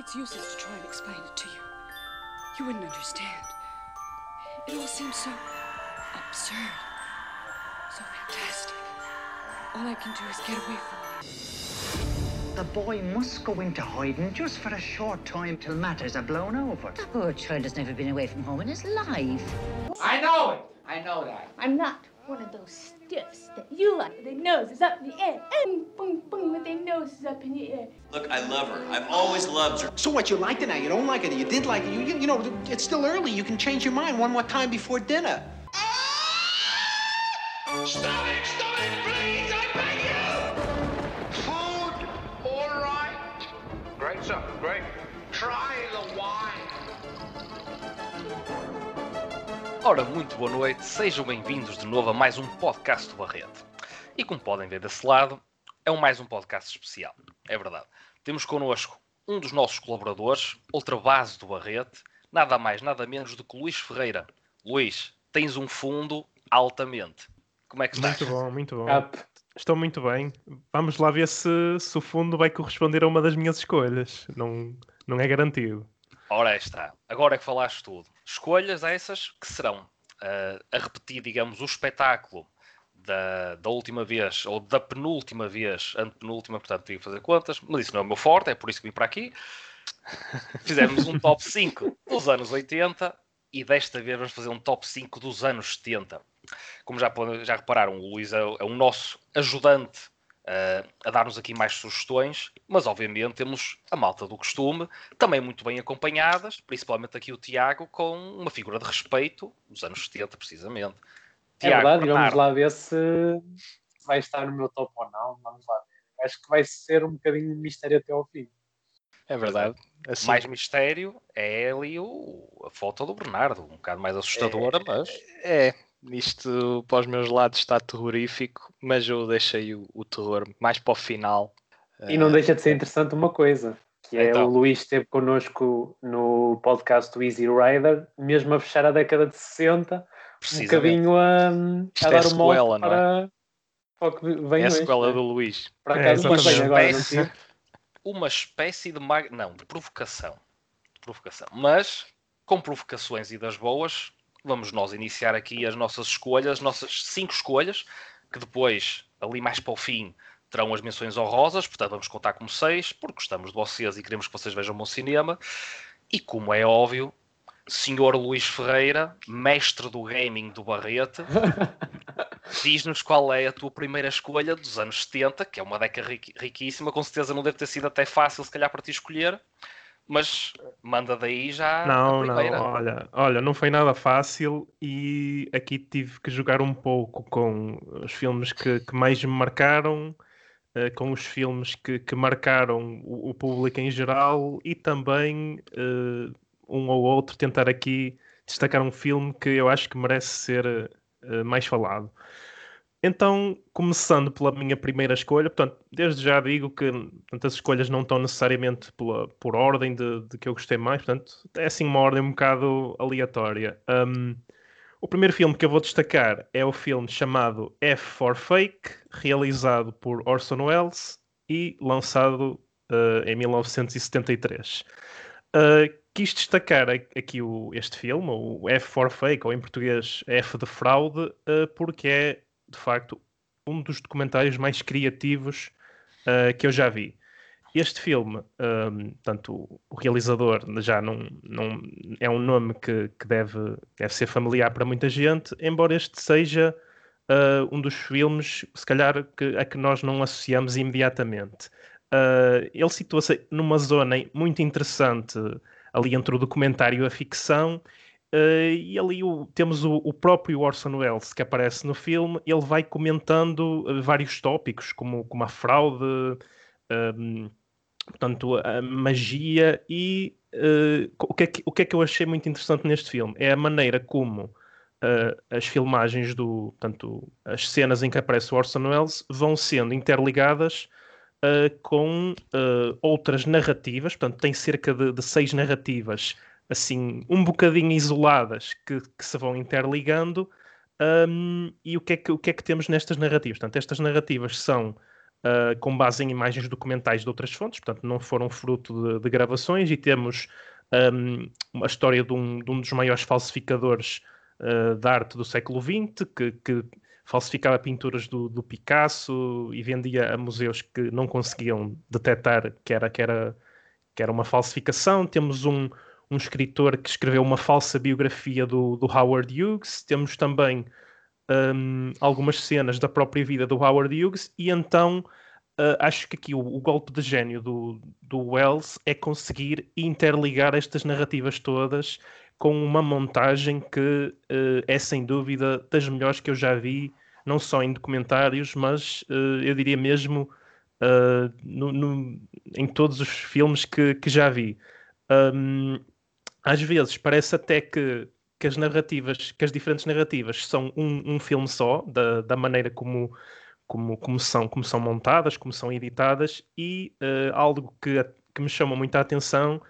It's useless to try and explain it to you. You wouldn't understand. It all seems so absurd, so fantastic. All I can do is get away from it. The boy must go into hiding just for a short time till matters are blown over. The poor child has never been away from home in his life. I know it. I know that. I'm not one of those stiffs that you like with their noses up in the air. And boom, boom, with their noses up in the air. Look, I love her. I've always loved her. So what? You liked it now? You don't like it? You did like it? You, you, you know, it's still early. You can change your mind one more time before dinner. Stop it! Stop it! Please, I beg you! Food, all right. Great, sir. Great. Try Ora, muito boa noite, sejam bem-vindos de novo a mais um podcast do Barrete. E como podem ver desse lado, é um mais um podcast especial, é verdade. Temos connosco um dos nossos colaboradores, outra base do Barrete, nada mais, nada menos do que Luís Ferreira. Luís, tens um fundo altamente. Como é que estás? Muito bom, muito bom. Estou muito bem. Vamos lá ver se, se o fundo vai corresponder a uma das minhas escolhas. Não, não é garantido. Ora aí está. Agora é que falaste tudo. Escolhas essas que serão uh, a repetir, digamos, o espetáculo da, da última vez, ou da penúltima vez, antepenúltima, portanto, tive que fazer contas, mas isso não é o meu forte, é por isso que vim para aqui. Fizemos um top 5 dos anos 80 e desta vez vamos fazer um top 5 dos anos 70. Como já, já repararam, o Luís é, é o nosso ajudante uh, a dar-nos aqui mais sugestões, mas obviamente temos a malta do costume, também muito bem acompanhadas, principalmente aqui o Tiago, com uma figura de respeito dos anos 70, precisamente. Tiago, é verdade, Bernardo. vamos lá ver se vai estar no meu top ou não, vamos lá ver. Acho que vai ser um bocadinho de mistério até ao fim. É verdade. Assim... Mais mistério é ali o, a foto do Bernardo, um bocado mais assustadora, é, mas. É, isto para os meus lados está terrorífico, mas eu deixei o, o terror mais para o final. E não deixa de ser interessante uma coisa, que é então. o Luís esteve connosco no podcast do Easy Rider, mesmo a fechar a década de 60, um bocadinho a, a dar é sequela, para, é? para o que vem é a hoje, sequela né? do Luís. Para cá, é, uma, espécie, agora, uma espécie de mag... não, de provocação. De provocação. Mas com provocações e das boas, vamos nós iniciar aqui as nossas escolhas, as nossas cinco escolhas, que depois, ali mais para o fim, terão as menções honrosas, portanto vamos contar como seis, porque gostamos de vocês e queremos que vocês vejam o bom cinema. E como é óbvio, senhor Luís Ferreira, mestre do gaming do Barrete, diz-nos qual é a tua primeira escolha dos anos 70, que é uma década riquíssima, com certeza não deve ter sido até fácil se calhar para ti escolher, mas manda daí já. Não, não, olha, olha, não foi nada fácil e aqui tive que jogar um pouco com os filmes que, que mais me marcaram, uh, com os filmes que, que marcaram o, o, público em geral e também uh, um ou outro tentar aqui destacar um filme que eu acho que merece ser uh, mais falado. Então, começando pela minha primeira escolha, portanto, desde já digo que portanto, as escolhas não estão necessariamente pela, por ordem de, de, que eu gostei mais, portanto, é assim uma ordem um bocado aleatória. Um, o primeiro filme que eu vou destacar é o filme chamado F for Fake, realizado por Orson Welles e lançado uh, em 1973. Uh, quis destacar aqui o, este filme, o F for Fake, ou em português F de Fraude, uh, porque é de facto, um dos documentários mais criativos uh, que eu já vi. Este filme, um, ehm, tanto o realizador já não, não é um nome que, que deve, deve ser familiar para muita gente, embora este seja uh, um dos filmes, se calhar, que, a que nós não associamos imediatamente. Uh, ele situa-se numa zona muito interessante ali entre o documentário e a ficção Uh, e ali o, temos o, o, próprio Orson Welles que aparece no filme, ele vai comentando uh, vários tópicos, como, como a fraude, uh, portanto, a magia e uh, o, que é que, o que é que eu achei muito interessante neste filme? É a maneira como as filmagens do, portanto, as cenas em que aparece o Orson Welles vão sendo interligadas com outras narrativas, portanto, tem cerca de, de seis narrativas assim um bocadinho isoladas que, que se vão interligando. Um, e o que, é que, o que é que temos nestas narrativas? Portanto, estas narrativas são uh, com base em imagens documentais de outras fontes, portanto, não foram fruto de, de gravações, e temos um, a história de um, de um, dos maiores falsificadores uh, de arte do século XX, que, que falsificava pinturas do, do, Picasso e vendia a museus que não conseguiam detectar que era, que era, que era uma falsificação. Temos um, um escritor que escreveu uma falsa biografia do, do Howard Hughes. Temos também um, algumas cenas da própria vida do Howard Hughes e então uh, acho que aqui o, o, golpe de gênio do, do Wells é conseguir interligar estas narrativas todas com uma montagem que uh, é sem dúvida das melhores que eu já vi, não só em documentários, mas uh, eu diria mesmo no, no, em todos os filmes que, que já vi. Um, às vezes parece até que que as narrativas, que as diferentes narrativas são um, um filme só, da, da maneira como, como, como, são, como são montadas, como são editadas, e uh, algo que, que me chama muita atenção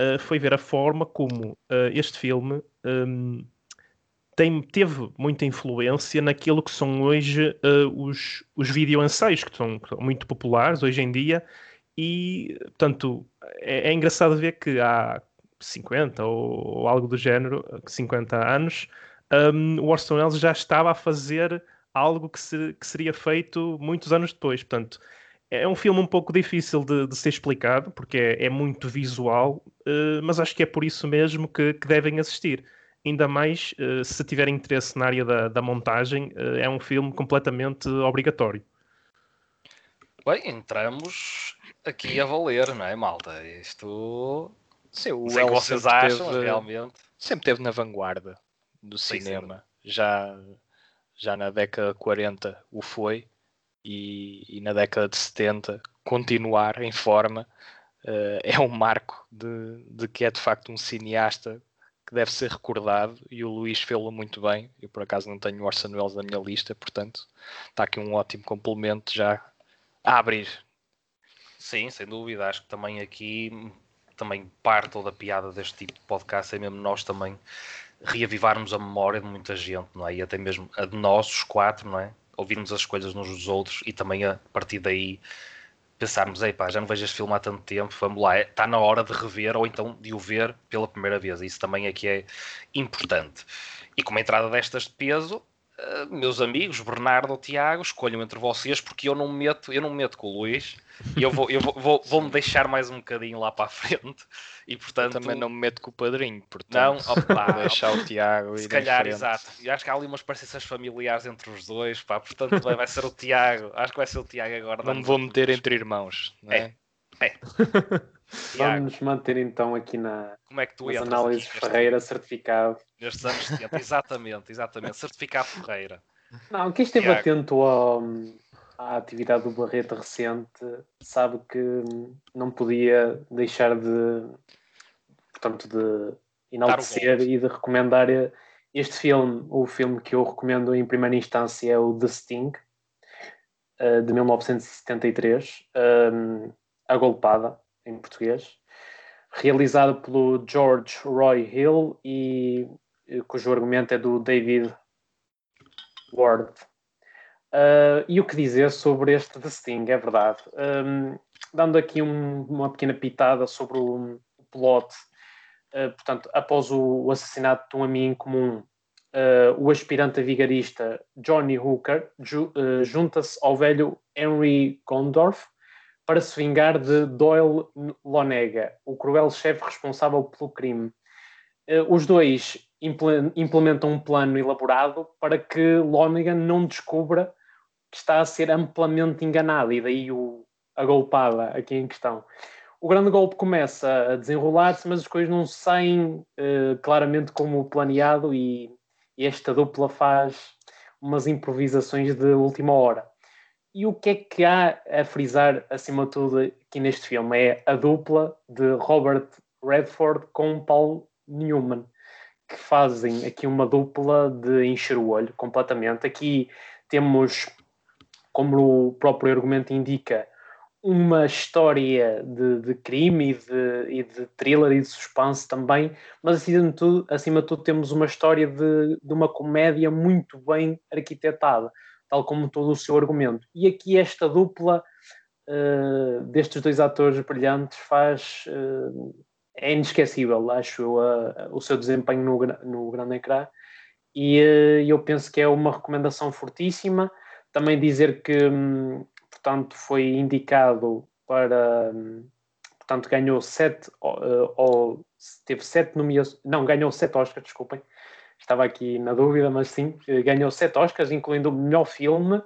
uh, foi ver a forma como uh, este filme um, tem, teve muita influência naquilo que são hoje os, os videoensaios, que são, que são muito populares hoje em dia, e, portanto, é, é engraçado ver que há 50 ou, ou, algo do género, 50 anos, um, o Orson Welles já estava a fazer algo que, se, que, seria feito muitos anos depois. Portanto, é um filme um pouco difícil de, de ser explicado, porque é, é muito visual, uh, mas acho que é por isso mesmo que, que devem assistir. Ainda mais uh, se tiverem interesse na área da, da montagem, uh, é um filme completamente obrigatório. Bem, entramos aqui a valer, não é, malta? Isto Sim, o Sei que vocês acham, teve, realmente. Sempre teve na vanguarda do sim, cinema. Sim. Já, já na década de 40 o foi e, e na década de 70 continuar em forma uh, é um marco de, de que é de facto um cineasta que deve ser recordado e o Luís fez-lo muito bem. Eu por acaso não tenho o Orson Welles na minha lista, portanto está aqui um ótimo complemento já a abrir. Sim, sem dúvida. Acho que também aqui também parte da piada deste tipo de podcast é mesmo nós também reavivarmos a memória de muita gente, não é? E até mesmo a de nós, os quatro, não é? Ouvirmos as escolhas uns dos outros e também a partir daí pensarmos, ei pá, já não vejo este filme há tanto tempo, vamos lá, está na hora de rever ou então de o ver pela primeira vez. Isso também aqui é importante. E com uma entrada destas de peso, uh, meus amigos, Bernardo ou Tiago, escolham entre vocês porque eu não me meto, eu não me meto com o Luís e eu vou, eu vou, vou, vou me deixar mais um bocadinho lá para a frente. E portanto. Eu também não me meto com o padrinho, portanto. Não, opa, vou deixar o Tiago. Se calhar, exato. E acho que há ali umas parecenças familiares entre os dois, pá. Portanto, vai, vai ser o Tiago. Acho que vai ser o Tiago agora. Não me vou meter entre irmãos, não é? É. é. Vamos manter então aqui na Como é que tu nas análises Ferreira certificado. Nestes anos 70, exatamente, exatamente. Certificado Ferreira. Não, quem esteve Tiago. atento ao à atividade do Barreto recente, sabe que não podia deixar de, portanto, de enaltecer e de recomendar este filme. O filme que eu recomendo em primeira instância é o The Sting, eh, de 1973, eh, A Golpada, em português, realizado pelo George Roy Hill e eh, cujo argumento é do David Ward. Uh, e o que dizer sobre este The Sting, é verdade. Um, dando aqui um, uma pequena pitada sobre o, o plot, uh, portanto, após o, o, assassinato de um amigo em comum, uh, o aspirante a vigarista Johnny Hooker ju, junta-se ao velho Henry Gondorf para se vingar de Doyle Lonega, o cruel chefe responsável pelo crime. os dois implementam um plano elaborado para que Lonergan não descubra que está a ser amplamente enganado e daí o, a golpada aqui em questão. O grande golpe começa a desenrolar-se, mas as coisas não saem uh, claramente como planeado e, e esta dupla faz umas improvisações de última hora. E o que é que há a frisar, acima de tudo, aqui neste filme? É a dupla de Robert Redford com Paul Newman, que fazem aqui uma dupla de encher o olho completamente. Aqui temos como o próprio argumento indica, uma história de, de crime e de, e de, thriller e de suspense também, mas acima de tudo, acima de tudo temos uma história de, de uma comédia muito bem arquitetada. Tal como todo o seu argumento. E aqui esta dupla uh, destes dois atores brilhantes faz. Uh, é inesquecível, acho eu, o seu desempenho no, no grande ecrã. E uh, eu penso que é uma recomendação fortíssima. Também dizer que, um, portanto, foi indicado para. Um, portanto, ganhou sete, ou teve sete nomeações, não, ganhou sete Oscars, desculpem, estava aqui na dúvida, mas sim, ganhou sete Oscars, incluindo o melhor filme,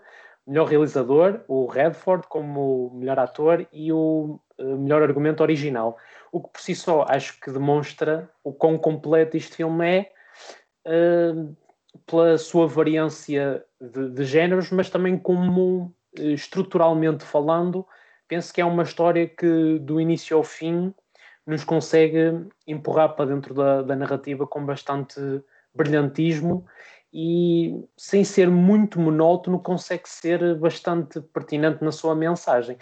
melhor realizador, o Redford como melhor ator e o eh, melhor argumento original. O que por si só acho que demonstra o quão completo este filme é, uh, pela sua variância de, de, géneros, mas também como uh, estruturalmente falando, penso que é uma história que do início ao fim nos consegue empurrar para dentro da, da narrativa com bastante brilhantismo e sem ser muito monótono consegue ser bastante pertinente na sua mensagem.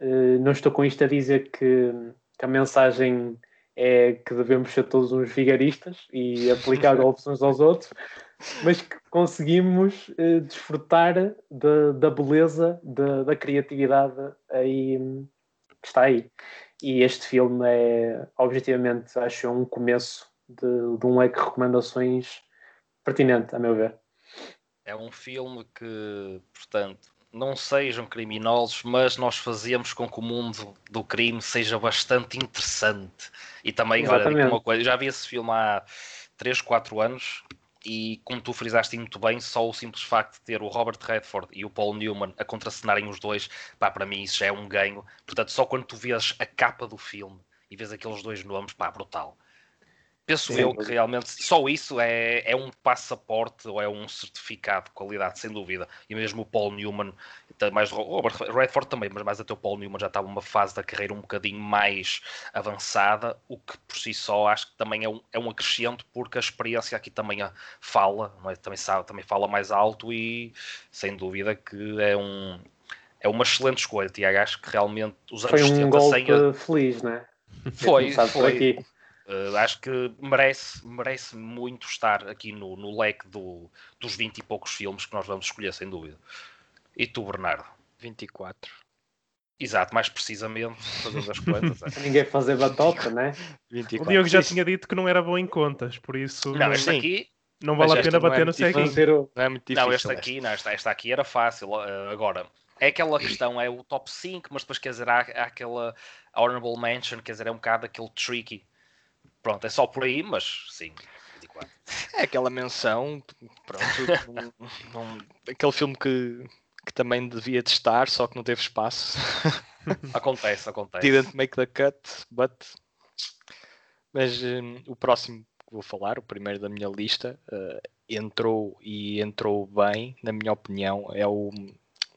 Uh, não estou com isto a dizer que, que, a mensagem é que devemos ser todos uns vigaristas e aplicar golpes uns aos outros, mas que conseguimos uh, desfrutar de, da beleza, de, da criatividade aí, que está aí. E este filme é, objetivamente, acho um começo de, de um leque de recomendações pertinente, a meu ver. É um filme que, portanto, não sejam criminosos, mas nós fazemos com que o mundo do crime seja bastante interessante. E também, Exatamente. olha, uma coisa, já vi esse filme há 3, 4 anos e como tu frisaste muito bem, só o simples facto de ter o Robert Redford e o Paul Newman a contracenarem os dois, pá, para mim isso já é um ganho. Portanto, só quando tu vês a capa do filme e vês aqueles dois nomes, pá, brutal. Penso Sim, eu que realmente só isso é, é um passaporte ou é um certificado de qualidade, sem dúvida. E mesmo o Paul Newman, mais Robert Redford também, mas mais até o Paul Newman já estava numa fase da carreira um bocadinho mais avançada, o que por si só acho que também é um, é um acrescento, porque a experiência aqui também fala, é? também, sabe, também fala mais alto e sem dúvida que é um. É uma excelente escolha, Tiago. Acho que realmente os anos Foi um 70 golpe sem. feliz, não é? Foi, foi. Uh, acho que merece, merece muito estar aqui no, no leque do, dos 20 e poucos filmes que nós vamos escolher, sem dúvida. E tu, Bernardo? 24. Exato, mais precisamente, fazendo as contas. É. Ninguém fazer batota, né? 24. O Diogo já tinha dito que não era bom em contas, por isso. Não, este aqui. Não vale a pena bater é no ceguinho. Não é muito difícil. Não, este aqui, não, esta, esta aqui era fácil. Uh, agora, é aquela questão, é o top 5, mas depois quer dizer, há, há aquela honorable mention, quer dizer, é um bocado aquele tricky Pronto, é só por aí, mas sim. 24. É aquela menção, pronto, aquele filme que, que também devia de estar, só que não teve espaço. acontece, acontece. Didn't make the cut, but. Mas um, o próximo que vou falar, o primeiro da minha lista, uh, entrou e entrou bem, na minha opinião, é o,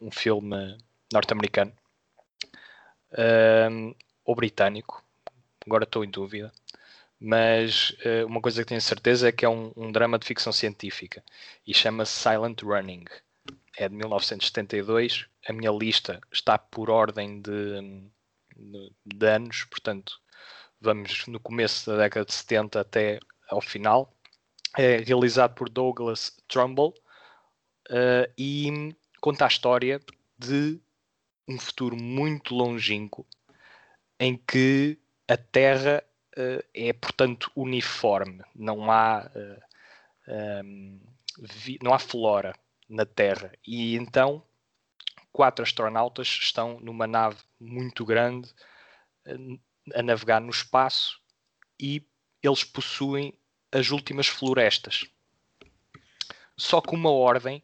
um filme norte-americano uh, ou britânico, agora estou em dúvida mas uh, uma coisa que tenho certeza é que é um, um drama de ficção científica e chama-se Silent Running. É de 1972. A minha lista está por ordem de, de, de anos, portanto, vamos no começo da década de 70 até ao final. É realizado por Douglas Trumbull uh, e conta a história de um futuro muito longínquo em que a Terra é, portanto, uniforme. Não há, uh, eh, um, vi, não há flora na Terra. E então, quatro astronautas estão numa nave muito grande uh, a navegar no espaço e eles possuem as últimas florestas. Só que uma ordem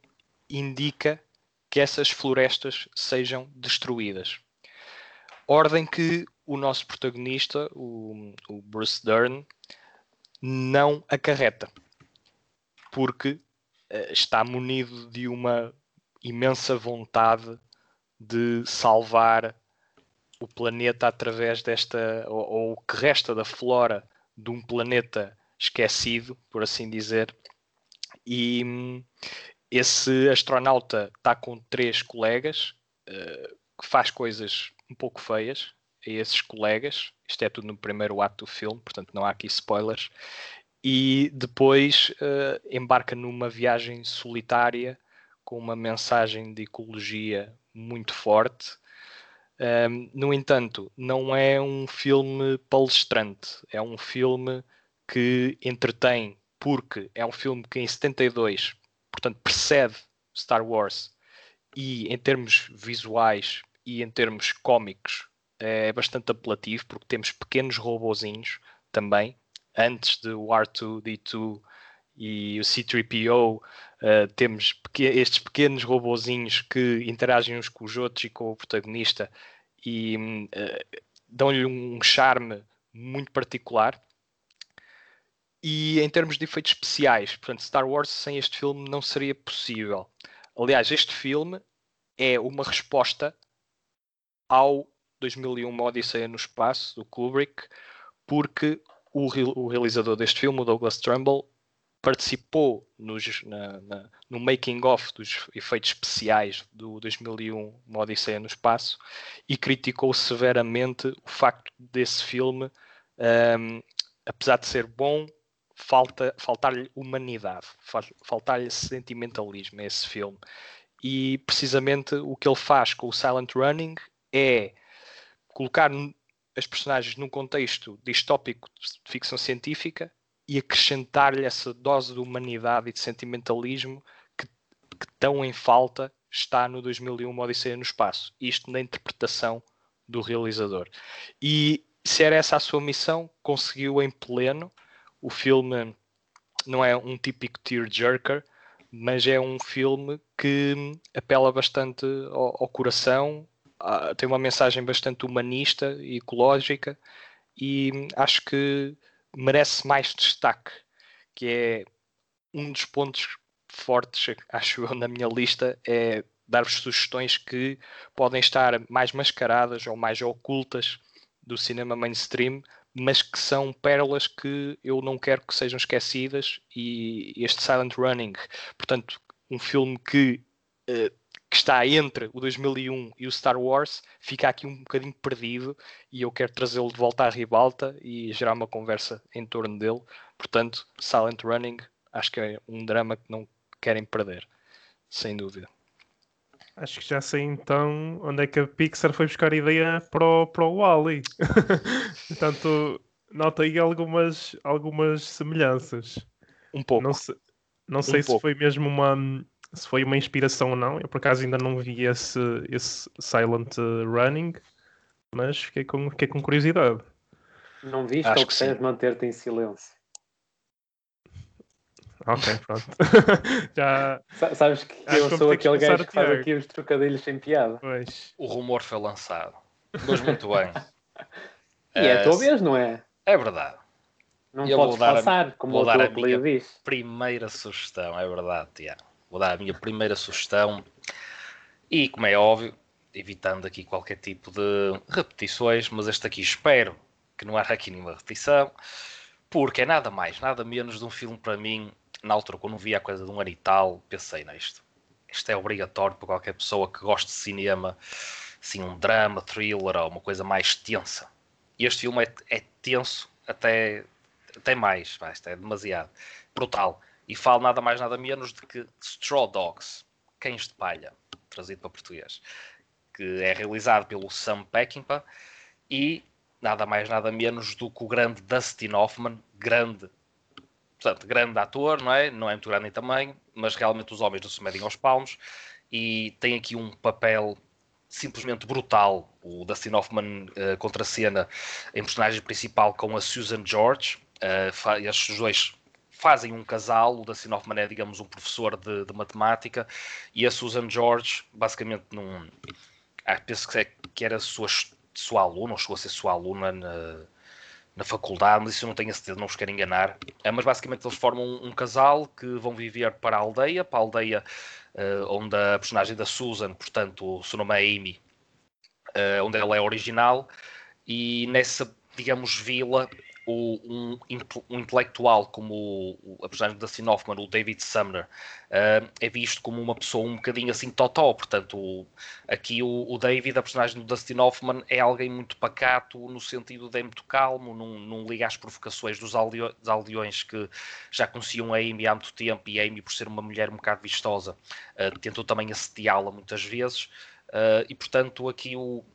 indica que essas florestas sejam destruídas. Ordem que o nosso protagonista, o, o Bruce Dern, não acarreta, porque uh, está munido de uma imensa vontade de salvar o planeta através desta, ou, ou, o que resta da flora de um planeta esquecido, por assim dizer. E esse astronauta está com três colegas uh, que faz coisas um pouco feias, a esses colegas. Isto é tudo no primeiro ato do filme, portanto não há aqui spoilers. E depois uh, embarca numa viagem solitária com uma mensagem de ecologia muito forte. Um, no entanto, não é um filme palestrante, é um filme que entretém, porque é um filme que em 72, portanto, precede Star Wars e em termos visuais e em termos cómicos é bastante apelativo porque temos pequenos robozinhos também. Antes de o R2D2 e o C3PO uh, temos pequ estes pequenos robozinhos que interagem uns com os outros e com o protagonista e uh, dão-lhe um charme muito particular. E em termos de efeitos especiais, portanto Star Wars sem este filme não seria possível. Aliás este filme é uma resposta ao 2001 Uma Odisseia no Espaço do Kubrick porque o, o realizador deste filme, o Douglas Trumbull, participou nos, na, na, no making-of dos efeitos especiais do 2001 Uma Odisseia no Espaço e criticou severamente o facto desse filme, um, apesar de ser bom, falta, faltar-lhe humanidade, faltar-lhe sentimentalismo a esse filme. E precisamente o que ele faz com o Silent Running é colocar as personagens num contexto distópico de ficção científica e acrescentar-lhe essa dose de humanidade e de sentimentalismo que, que tão em falta está no 2001 Uma Odisseia no Espaço. Isto na interpretação do realizador. E se era essa a sua missão, conseguiu em pleno. O filme não é um típico tearjerker, mas é um filme que apela bastante ao, ao coração, tem uma mensagem bastante humanista e ecológica e acho que merece mais destaque, que é um dos pontos fortes, acho eu, na minha lista, é dar-vos sugestões que podem estar mais mascaradas ou mais ocultas do cinema mainstream, mas que são pérolas que eu não quero que sejam esquecidas e este Silent Running, portanto, um filme que uh, que está entre o 2001 e o Star Wars fica aqui um bocadinho perdido e eu quero trazê-lo de volta à ribalta e gerar uma conversa em torno dele. Portanto, Silent Running acho que é um drama que não querem perder, sem dúvida. Acho que já sei então onde é que a Pixar foi buscar ideia para o, para o Wally. Portanto, nota aí algumas, algumas semelhanças. Um pouco. Não, se, não sei um se pouco. foi mesmo uma se foi uma inspiração ou não. Eu por acaso ainda não vi esse, esse Silent Running, mas fiquei com, fiquei com curiosidade. Não viste Acho ou preferes manter-te em silêncio? Ok, pronto. Já... Sabes que eu sou aquele gajo que faz aqui os trocadilhos sem piada. Pois. O rumor foi lançado. Mas muito bem. e é a tua vez, não é? É verdade. Não eu podes passar, a, como vou o dar a minha diz. primeira sugestão, é verdade, Tiago vou dar a minha primeira sugestão e, como é óbvio, evitando aqui qualquer tipo de repetições, mas este aqui espero que não haja aqui nenhuma repetição, porque é nada mais, nada menos de um filme para mim. Na altura, quando vi a coisa de um ano e tal, pensei nisto. Isto é obrigatório para qualquer pessoa que goste de cinema, assim, um drama, thriller ou uma coisa mais tensa. E este filme é, é tenso até, até mais, isto é demasiado brutal. E falo nada mais, nada menos de que Straw Dogs, Cães de Palha, trazido para português, que é realizado pelo Sam Peckinpah e nada mais, nada menos do que o grande Dustin Hoffman, grande, portanto, grande ator, não é? Não é muito grande em tamanho, mas realmente os homens não se medem aos palmos e tem aqui um papel simplesmente brutal. O Dustin Hoffman uh, contra a cena em personagem principal com a Susan George. Uh, estes dois fazem um casal, o Dustin Hoffman é, digamos, um professor de, de matemática, e a Susan George, basicamente, num, ah, penso que, é, que era sua, sua aluna, ou chegou a ser sua aluna na, na faculdade, mas isso eu não tenho a certeza, não vos quero enganar. É, mas basicamente eles formam um, um, casal que vão viver para a aldeia, para a aldeia uh, onde a personagem da Susan, portanto, o seu nome é Amy, uh, onde ela é original, e nessa, digamos, vila o, um, um, intelectual como o, a personagem da Dustin Hoffman, o David Sumner, uh, é visto como uma pessoa um bocadinho assim totó. Portanto, o, aqui o, o, David, a personagem do Dustin Hoffman, é alguém muito pacato, no sentido de é muito calmo, não, não liga às provocações dos, aldeões, dos aldeões que já conheciam a Amy há muito tempo e a Amy, por ser uma mulher um bocado vistosa, uh, tentou também assediá-la muitas vezes. Uh, e, portanto, aqui o,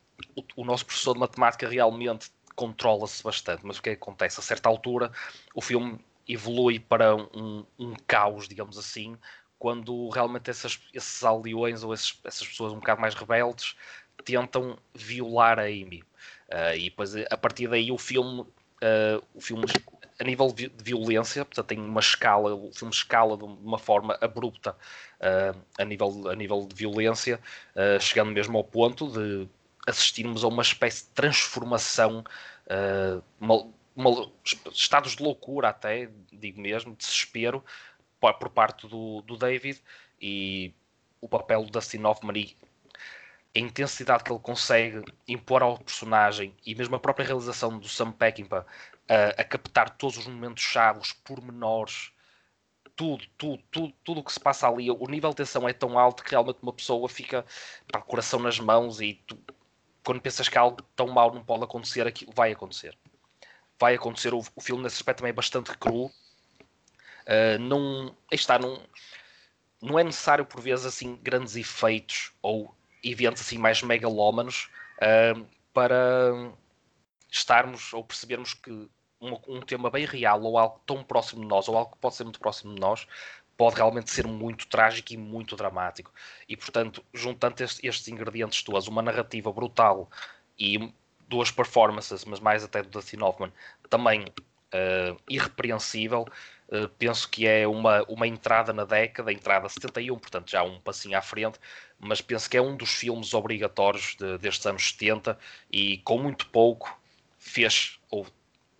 o nosso professor de matemática realmente controla-se bastante, mas o que, é que acontece? A certa altura, o filme evolui para um, um caos, digamos assim, quando realmente essas, esses aldeões ou esses, essas pessoas um bocado mais rebeldes tentam violar a Amy. Uh, e depois, a partir daí, o filme, uh, o filme a nível de violência, portanto, tem uma escala, o filme escala de uma forma abrupta uh, a, nível, a nível de violência, chegando mesmo ao ponto de assistirmos a uma espécie de transformação, uh, uma, uma, estados de loucura até, digo mesmo, desespero, por, por parte do, do, David e o papel do Dustin Hoffman a intensidade que ele consegue impor ao personagem e mesmo a própria realização do Sam Peckinpah uh, a captar todos os momentos chaves, os pormenores, tudo, tudo, tudo, tudo o que se passa ali, o nível de tensão é tão alto que realmente uma pessoa fica com o coração nas mãos e tu, quando pensas que algo tão mau não pode acontecer, aquilo vai acontecer. Vai acontecer. O, o filme, nesse aspecto, também é bastante cru. Uh, não, está, não, não é necessário, por vezes, assim, grandes efeitos ou eventos assim mais megalómanos uh, para estarmos ou percebermos que um, um, tema bem real ou algo tão próximo de nós ou algo que pode ser muito próximo de nós pode realmente ser muito trágico e muito dramático. E, portanto, juntando estes, estes ingredientes todos, uma narrativa brutal e duas performances, mas mais até do Dustin Hoffman, também uh, irrepreensível, uh, penso que é uma, uma entrada na década, entrada 71, portanto já um passinho à frente, mas penso que é um dos filmes obrigatórios de, destes anos 70 e com muito pouco fez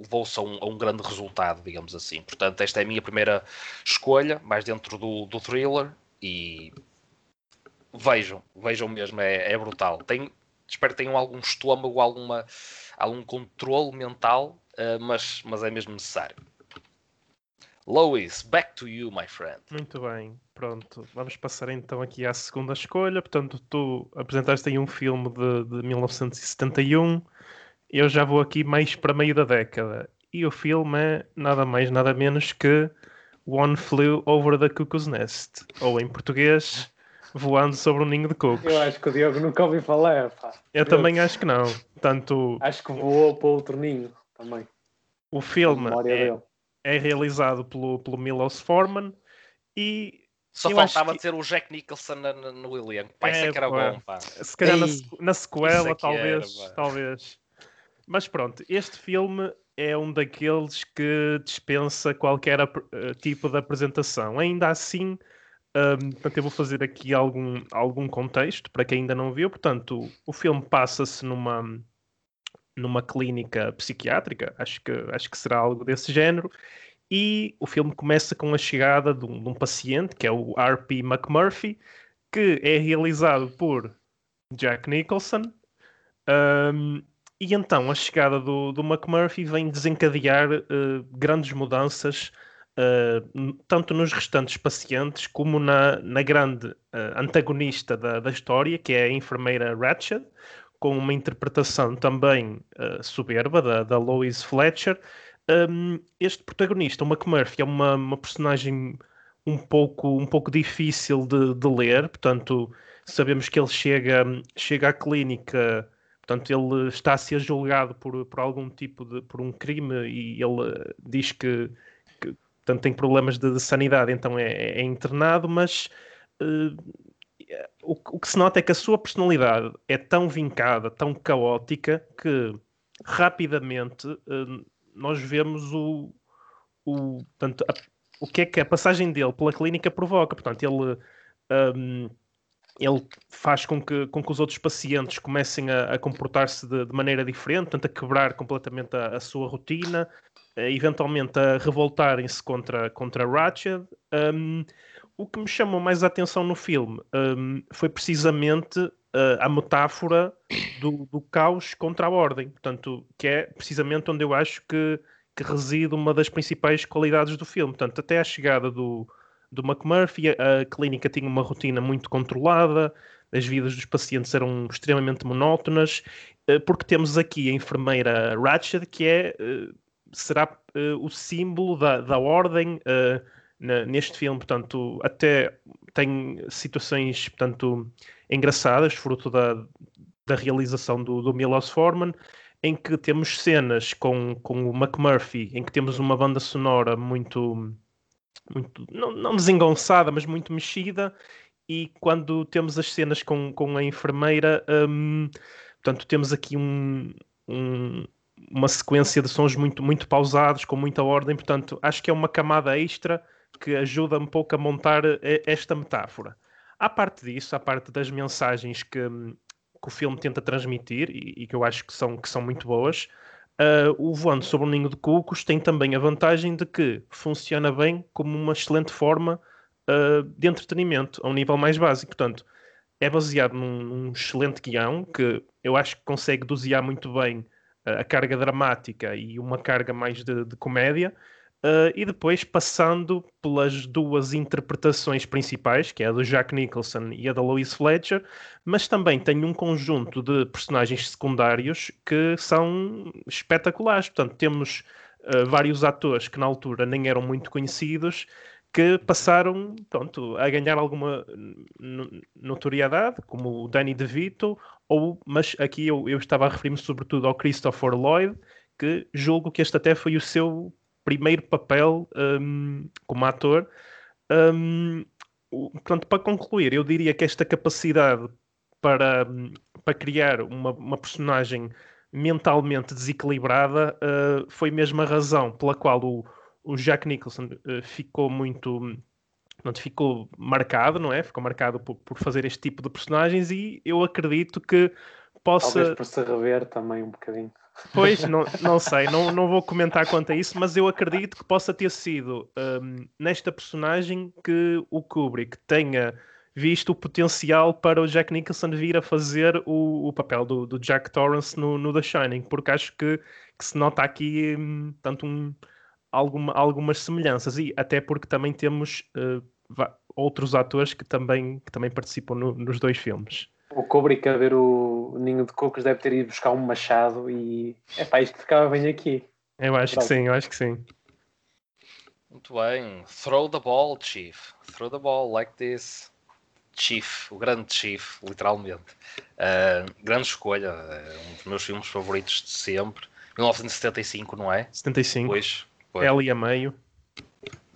levou-se a, um, a um, grande resultado, digamos assim. Portanto, esta é a minha primeira escolha, mais dentro do, do thriller, e vejam, vejam mesmo, é, é brutal. Espero que tenham algum estômago, alguma, algum controle mental, uh, mas, mas é mesmo necessário. Lois, back to you, my friend. Muito bem, pronto. Vamos passar então aqui à segunda escolha. Portanto, tu apresentaste aí um filme de, de 1971 eu já vou aqui mais para meio da década. E o filme é nada mais, nada menos que One Flew Over the Cuckoo's Nest. Ou em português, Voando sobre um Ninho de Cocos. Eu acho que o Diogo nunca ouviu falar. Pá. Eu também acho que não. Tanto... Acho que voou para outro ninho também. O filme é, é, realizado pelo, pelo Milos Forman e só eu faltava que... ter o Jack Nicholson no, no elenco. Pá, é, isso é que era pá. bom, pá. Se calhar na, na, sequela, é talvez, era, talvez. Mas pronto, este filme é um daqueles que dispensa qualquer uh, tipo de apresentação. Ainda assim, um, portanto, eu vou fazer aqui algum, algum contexto para quem ainda não viu. Portanto, o filme passa-se numa, numa clínica psiquiátrica, acho que, acho que será algo desse género. E o filme começa com a chegada de um, de um paciente, que é o R.P. McMurphy, que é realizado por Jack Nicholson. Um, e então a chegada do, do McMurphy vem desencadear uh, grandes mudanças, uh, tanto nos restantes pacientes como na, na grande uh, antagonista da, da história, que é a enfermeira Ratched, com uma interpretação também soberba da, da Lois Fletcher. Um, este protagonista, o McMurphy, é uma, uma personagem um pouco, um pouco difícil de, de ler, portanto, sabemos que ele chega, chega à clínica Portanto, ele está a ser julgado por, por algum tipo de por um crime e ele diz que, que portanto, tem problemas de, de sanidade, então é, é internado, mas uh, o, o, que se nota é que a sua personalidade é tão vincada, tão caótica, que rapidamente uh, nós vemos o, o, portanto, a, o que é que a passagem dele pela clínica provoca. Portanto, ele. Um, ele faz com que, com que os outros pacientes comecem a, a comportar-se de, de, maneira diferente, portanto, a quebrar completamente a, a sua rotina, eventualmente a revoltarem-se contra, contra Ratchet. Um, o que me chamou mais a atenção no filme um, foi precisamente uh, a metáfora do, do, caos contra a ordem, portanto, que é precisamente onde eu acho que, que reside uma das principais qualidades do filme. Portanto, até a chegada do, do McMurphy, a clínica tinha uma rotina muito controlada, as vidas dos pacientes eram extremamente monótonas, eh, porque temos aqui a enfermeira Ratched, que é, eh, será eh, o símbolo da, da ordem neste filme. Portanto, até tem situações portanto, engraçadas, fruto da, da realização do, do Milos Forman, em que temos cenas com, com o McMurphy, em que temos uma banda sonora muito, muito não, não desengonçada, mas muito mexida, e quando temos as cenas com, com a enfermeira, um, portanto, temos aqui um, um, uma sequência de sons muito, muito pausados, com muita ordem, portanto, acho que é uma camada extra que ajuda um pouco a montar eh, esta metáfora. À parte disso, à parte das mensagens que, hum, que o filme tenta transmitir e, e, que eu acho que são, que são muito boas. Uh, o Voando sobre um Ninho de Cucos tem também a vantagem de que funciona bem como uma excelente forma uh, de entretenimento, a um nível mais básico. Portanto, é baseado num, num excelente guião que eu acho que consegue dosear muito bem uh, a carga dramática e uma carga mais de, de comédia Uh, e depois passando pelas duas interpretações principais, que é a do Jack Nicholson e a da Louise Fletcher, mas também tem um conjunto de personagens secundários que são espetaculares. Portanto, temos uh, vários atores que na altura nem eram muito conhecidos, que passaram pronto, a ganhar alguma notoriedade, como o Danny DeVito, ou, mas aqui eu, eu estava a referir-me sobretudo ao Christopher Lloyd, que julgo que este até foi o seu primeiro papel um, como ator. Um, portanto, para concluir, eu diria que esta capacidade para, para criar uma, uma personagem mentalmente desequilibrada uh, foi mesmo a razão pela qual o, o Jack Nicholson uh, ficou muito portanto, ficou marcado, não é? Ficou marcado por, por, fazer este tipo de personagens e eu acredito que possa. Talvez por se rever também um bocadinho. Pois, não, não sei, não, não vou comentar quanto a isso, mas eu acredito que possa ter sido um, nesta personagem que o Kubrick tenha visto o potencial para o Jack Nicholson vir a fazer o, o papel do, do, Jack Torrance no, no, The Shining, porque acho que, que se nota aqui um, tanto um, alguma, algumas semelhanças, e até porque também temos uh, outros atores que também, que também participam no, nos dois filmes o Kubrick a ver o Ninho de Cocos deve ter ido buscar um machado e é pá, isto ficava bem aqui. Eu acho Pronto. que sim, eu acho que sim. Muito bem. Throw the ball, Chief. Throw the ball like this. Chief, o grande Chief, literalmente. Uh, grande escolha, é um dos meus filmes favoritos de sempre. 1975, não é? 75. Pois. pois. L a meio.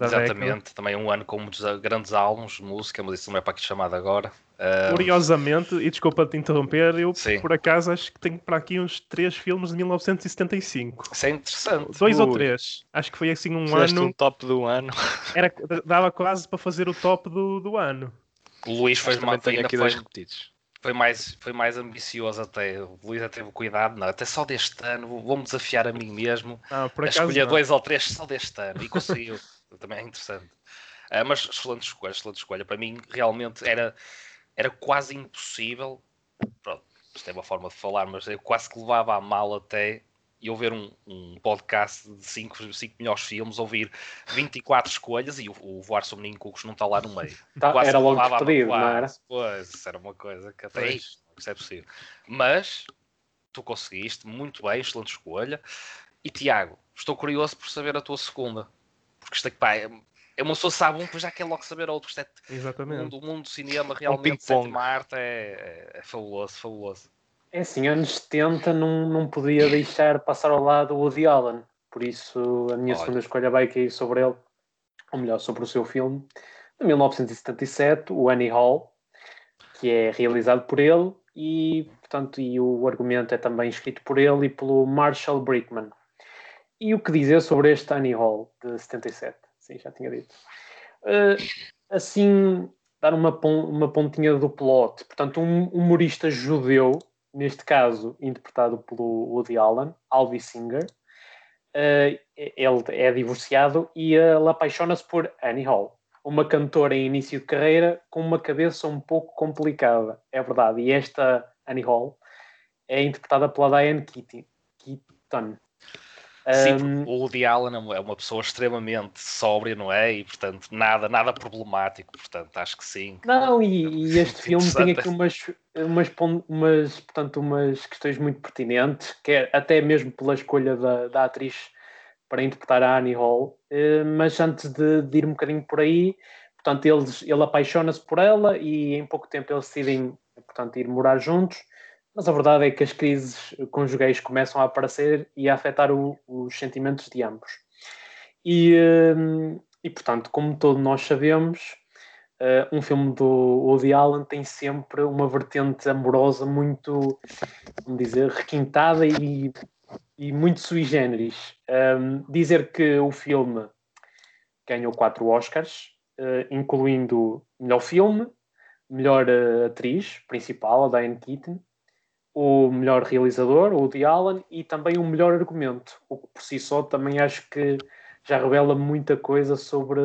Exatamente, década. também um ano com muitos grandes álbuns de música, mas isso não é para aqui chamado agora. Uh... Curiosamente, e desculpa te interromper, eu Sim. por acaso acho que tenho para aqui uns três filmes de 1975. Isso é interessante. Dois Ui. ou três. Acho que foi assim um Fizeste ano. um top do ano. Era, dava quase para fazer o top do, do ano. O Luís fez uma tenho aqui dois repetidos. Foi mais, foi mais ambicioso até. O Luís até teve cuidado, não, até só deste ano, vou-me desafiar a mim mesmo não, a escolher não. dois ou três só deste ano e conseguiu. também é interessante. Uh, mas excelente escolha, excelente escolha. Para mim, realmente era, era quase impossível. Pronto, isto é uma forma de falar, mas eu quase que levava a mal até eu ver um, um podcast de 5 melhores filmes, ouvir 24 escolhas e o, o Voar sobre Ninho Cucos não está lá no meio. Tá, era logo despedido, não era? Pois, isso era uma coisa que até isso, isso é possível. Mas tu conseguiste, muito bem, excelente escolha. E Tiago, estou curioso por saber a tua segunda. Porque isto aqui, pá, é, uma pessoa sabe um, depois já quer logo saber outro. Isto é, Exatamente. O mundo, o mundo do cinema realmente, um sétima arte, é, é, é, fabuloso, fabuloso. É assim, anos 70 não, não podia deixar passar ao lado o Woody Allen. Por isso, a minha Olha. segunda escolha vai cair sobre ele, ou melhor, sobre o seu filme, de 1977, o Annie Hall, que é realizado por ele e, portanto, e o argumento é também escrito por ele e pelo Marshall Brickman. E o que dizer sobre este Annie Hall de 77? Sim, já tinha dito. Uh, assim, dar uma, uma pontinha do plot. Portanto, um humorista judeu, neste caso interpretado pelo Woody Allen, Alvy Singer, uh, ele é divorciado e ele apaixona-se por Annie Hall, uma cantora em início de carreira com uma cabeça um pouco complicada, é verdade. E esta Annie Hall é interpretada pela Diane Keaton. Sim, um, o Woody Allen é uma pessoa extremamente sóbria, não é? E, portanto, nada, nada problemático, portanto, acho que sim. Não, e, e este filme tem aqui umas, umas, umas, portanto, umas questões muito pertinentes, que é até mesmo pela escolha da, da atriz para interpretar a Annie Hall, uh, mas antes de, de, ir um bocadinho por aí, portanto, eles, ele apaixona-se por ela e em pouco tempo eles decidem, portanto, ir morar juntos, mas a verdade é que as crises conjugais começam a aparecer e a afetar o, os sentimentos de ambos. E, hum, e, portanto, como todos nós sabemos, uh, um filme do Woody Allen tem sempre uma vertente amorosa muito, como dizer, requintada e, e muito sui generis. Um, dizer que o filme ganhou quatro Oscars, uh, incluindo melhor filme, melhor uh, atriz principal, a Diane Keaton, o melhor realizador, o Woody Allen, e também o melhor argumento, o que por si só também acho que já revela muita coisa sobre,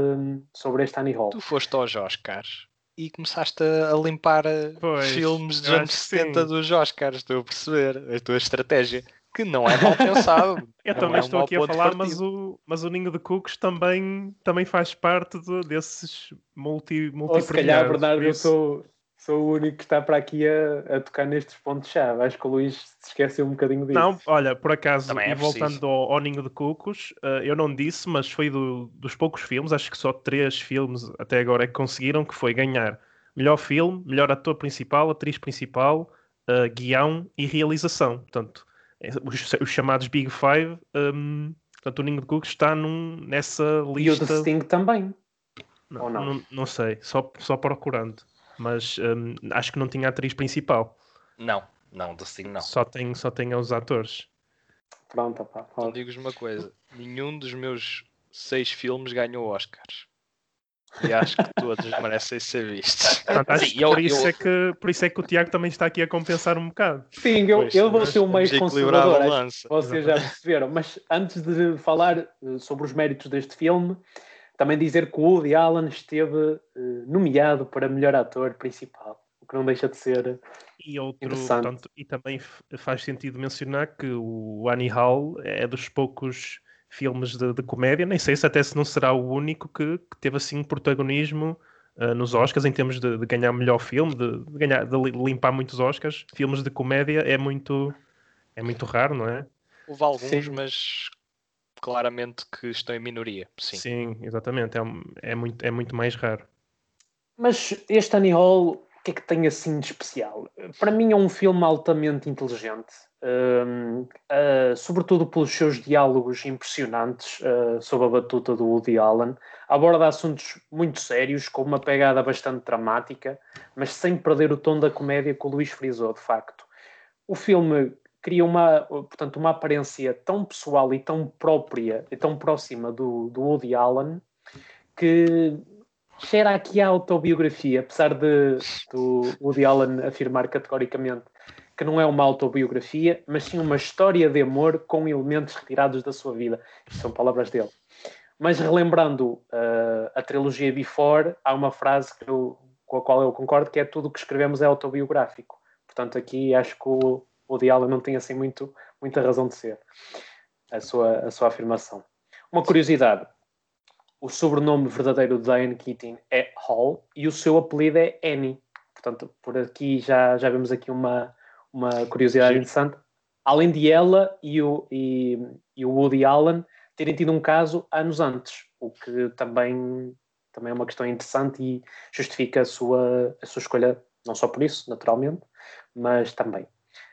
sobre este Annie Hall. Tu foste aos Oscars e começaste a limpar eh, pois, filmes dos anos 70 dos Oscars, estou a perceber a tua estratégia que não é mal pensado. Eu também é estou aqui a falar, mas o, mas o Ninho de Cucos também, também faz parte de, desses multi, multi Ou se calhar, Bernardo, eu sou, sou o único que está para aqui a, a tocar nestes pontos-chave. Acho que o Luís se esqueceu um bocadinho disso. Não, olha, por acaso, é e voltando ao, ao, Ninho de Cucos, uh, eu não disse, mas foi do, dos poucos filmes, acho que só três filmes até agora é que conseguiram, que foi ganhar melhor filme, melhor ator principal, atriz principal, uh, guião e realização. Portanto, é, os, os chamados Big Five, um, portanto, o Ninho de Cucos está num, nessa lista. E o The Sting também. Não, não? não, não sei, só, só procurando mas um, acho que não tinha atriz principal. Não, não, do Sting não. Só tem, só tem os atores. Pronto, pá. Então digo-vos uma coisa: nenhum dos meus seis filmes ganhou Oscars. E acho que todos merecem ser vistos. Sim, Sim, eu, por, isso eu... É que, por isso é que o Tiago também está aqui a compensar um bocado. Sim, eu, pois, eu vou ser o meio conservador, vocês já perceberam. Mas antes de falar eh, sobre os méritos deste filme, também dizer que o Woody Allen esteve uh, nomeado para melhor ator principal, o que não deixa de ser e outro, portanto, e também faz sentido mencionar que o Annie Hall é dos poucos filmes de, de comédia, nem sei se até se não será o único que, que teve assim um protagonismo uh, nos Oscars em termos de, de ganhar melhor filme, de, de, ganhar, de limpar muitos Oscars. Filmes de comédia é muito é muito raro, não é? Houve alguns, Sim. mas claramente que estão em minoria. Sim, Sim exatamente. É, é, muito, é muito mais raro. Mas este Annie Hall, o que é que tem assim de especial? Para mim é um filme altamente inteligente, um, uh, sobretudo pelos seus diálogos impressionantes uh, sob a batuta do Woody Allen. Aborda assuntos muito sérios, com uma pegada bastante dramática, mas sem perder o tom da comédia que o Luís frisou, de facto. O filme cria uma, portanto, uma aparência tão pessoal e tão própria e tão próxima do, do Woody Allen que cheira aqui a autobiografia, apesar de do Woody Allen afirmar categoricamente que não é uma autobiografia, mas sim uma história de amor com elementos retirados da sua vida. Isto são palavras dele. Mas relembrando uh, a trilogia Before, há uma frase eu, com a qual eu concordo, que é tudo o que escrevemos é autobiográfico. Portanto, aqui acho que o, o Diallo não tem assim muito, muita razão de ser a sua, a sua afirmação. Uma curiosidade: o sobrenome verdadeiro de Diane Keating é Hall e o seu apelido é Annie. Portanto, por aqui já, já vemos aqui uma, uma curiosidade Sim. interessante. Além de ela e o, e, e o Woody Allen terem tido um caso anos antes, o que também, também é uma questão interessante e justifica a sua, a sua escolha, não só por isso, naturalmente, mas também.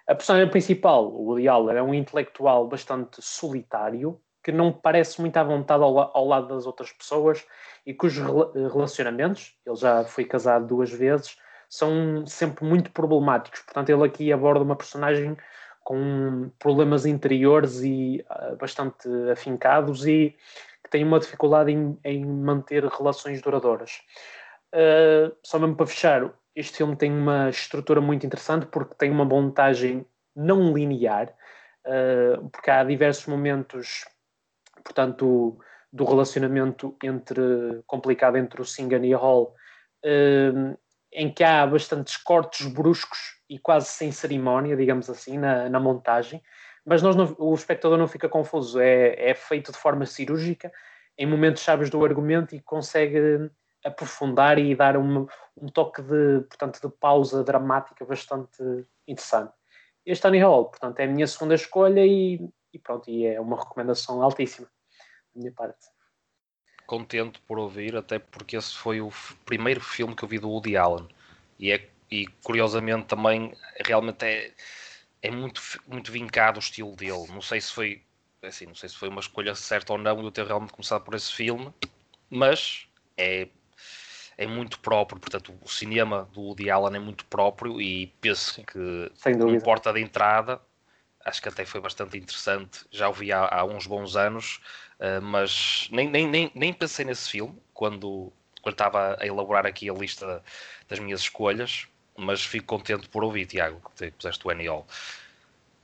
A personagem principal, o Woody Allen, é um intelectual bastante solitário, que não parece muito à vontade ao, ao lado das outras pessoas e cujos relacionamentos, ele já foi casado duas vezes, são sempre muito problemáticos. Portanto, ele aqui aborda uma personagem com problemas interiores e uh, bastante afincados e que tem uma dificuldade em, em manter relações duradouras. Uh, só mesmo para fechar, este filme tem uma estrutura muito interessante porque tem uma montagem não linear, uh, porque há diversos momentos, portanto, do relacionamento entre complicado entre o Singan e a Hall, uh, em que há bastantes cortes bruscos e quase sem cerimónia, digamos assim, na, na montagem, mas nós não, o espectador não fica confuso, é, é feito de forma cirúrgica em momentos chaves do argumento e consegue aprofundar e dar um, toque de, portanto, de pausa dramática bastante interessante. Este Tony Hall, portanto, é a minha segunda escolha e, e pronto, e é uma recomendação altíssima da minha parte. Contente por ouvir, até porque esse foi o primeiro filme que eu vi do Woody Allen e, é, e curiosamente também realmente é, é muito, muito vincado o estilo dele. Não sei se foi assim, não sei se foi uma escolha certa ou não eu ter realmente começado por esse filme, mas é é muito próprio, portanto, o cinema do Woody Allen é muito próprio e penso Sim, que como porta de entrada, acho que até foi bastante interessante, já o vi há, há uns bons anos, uh, mas nem, nem, nem, nem pensei nesse filme quando, quando estava a elaborar aqui a lista das minhas escolhas, mas fico contente por ouvir, Tiago, que puseste o Hall.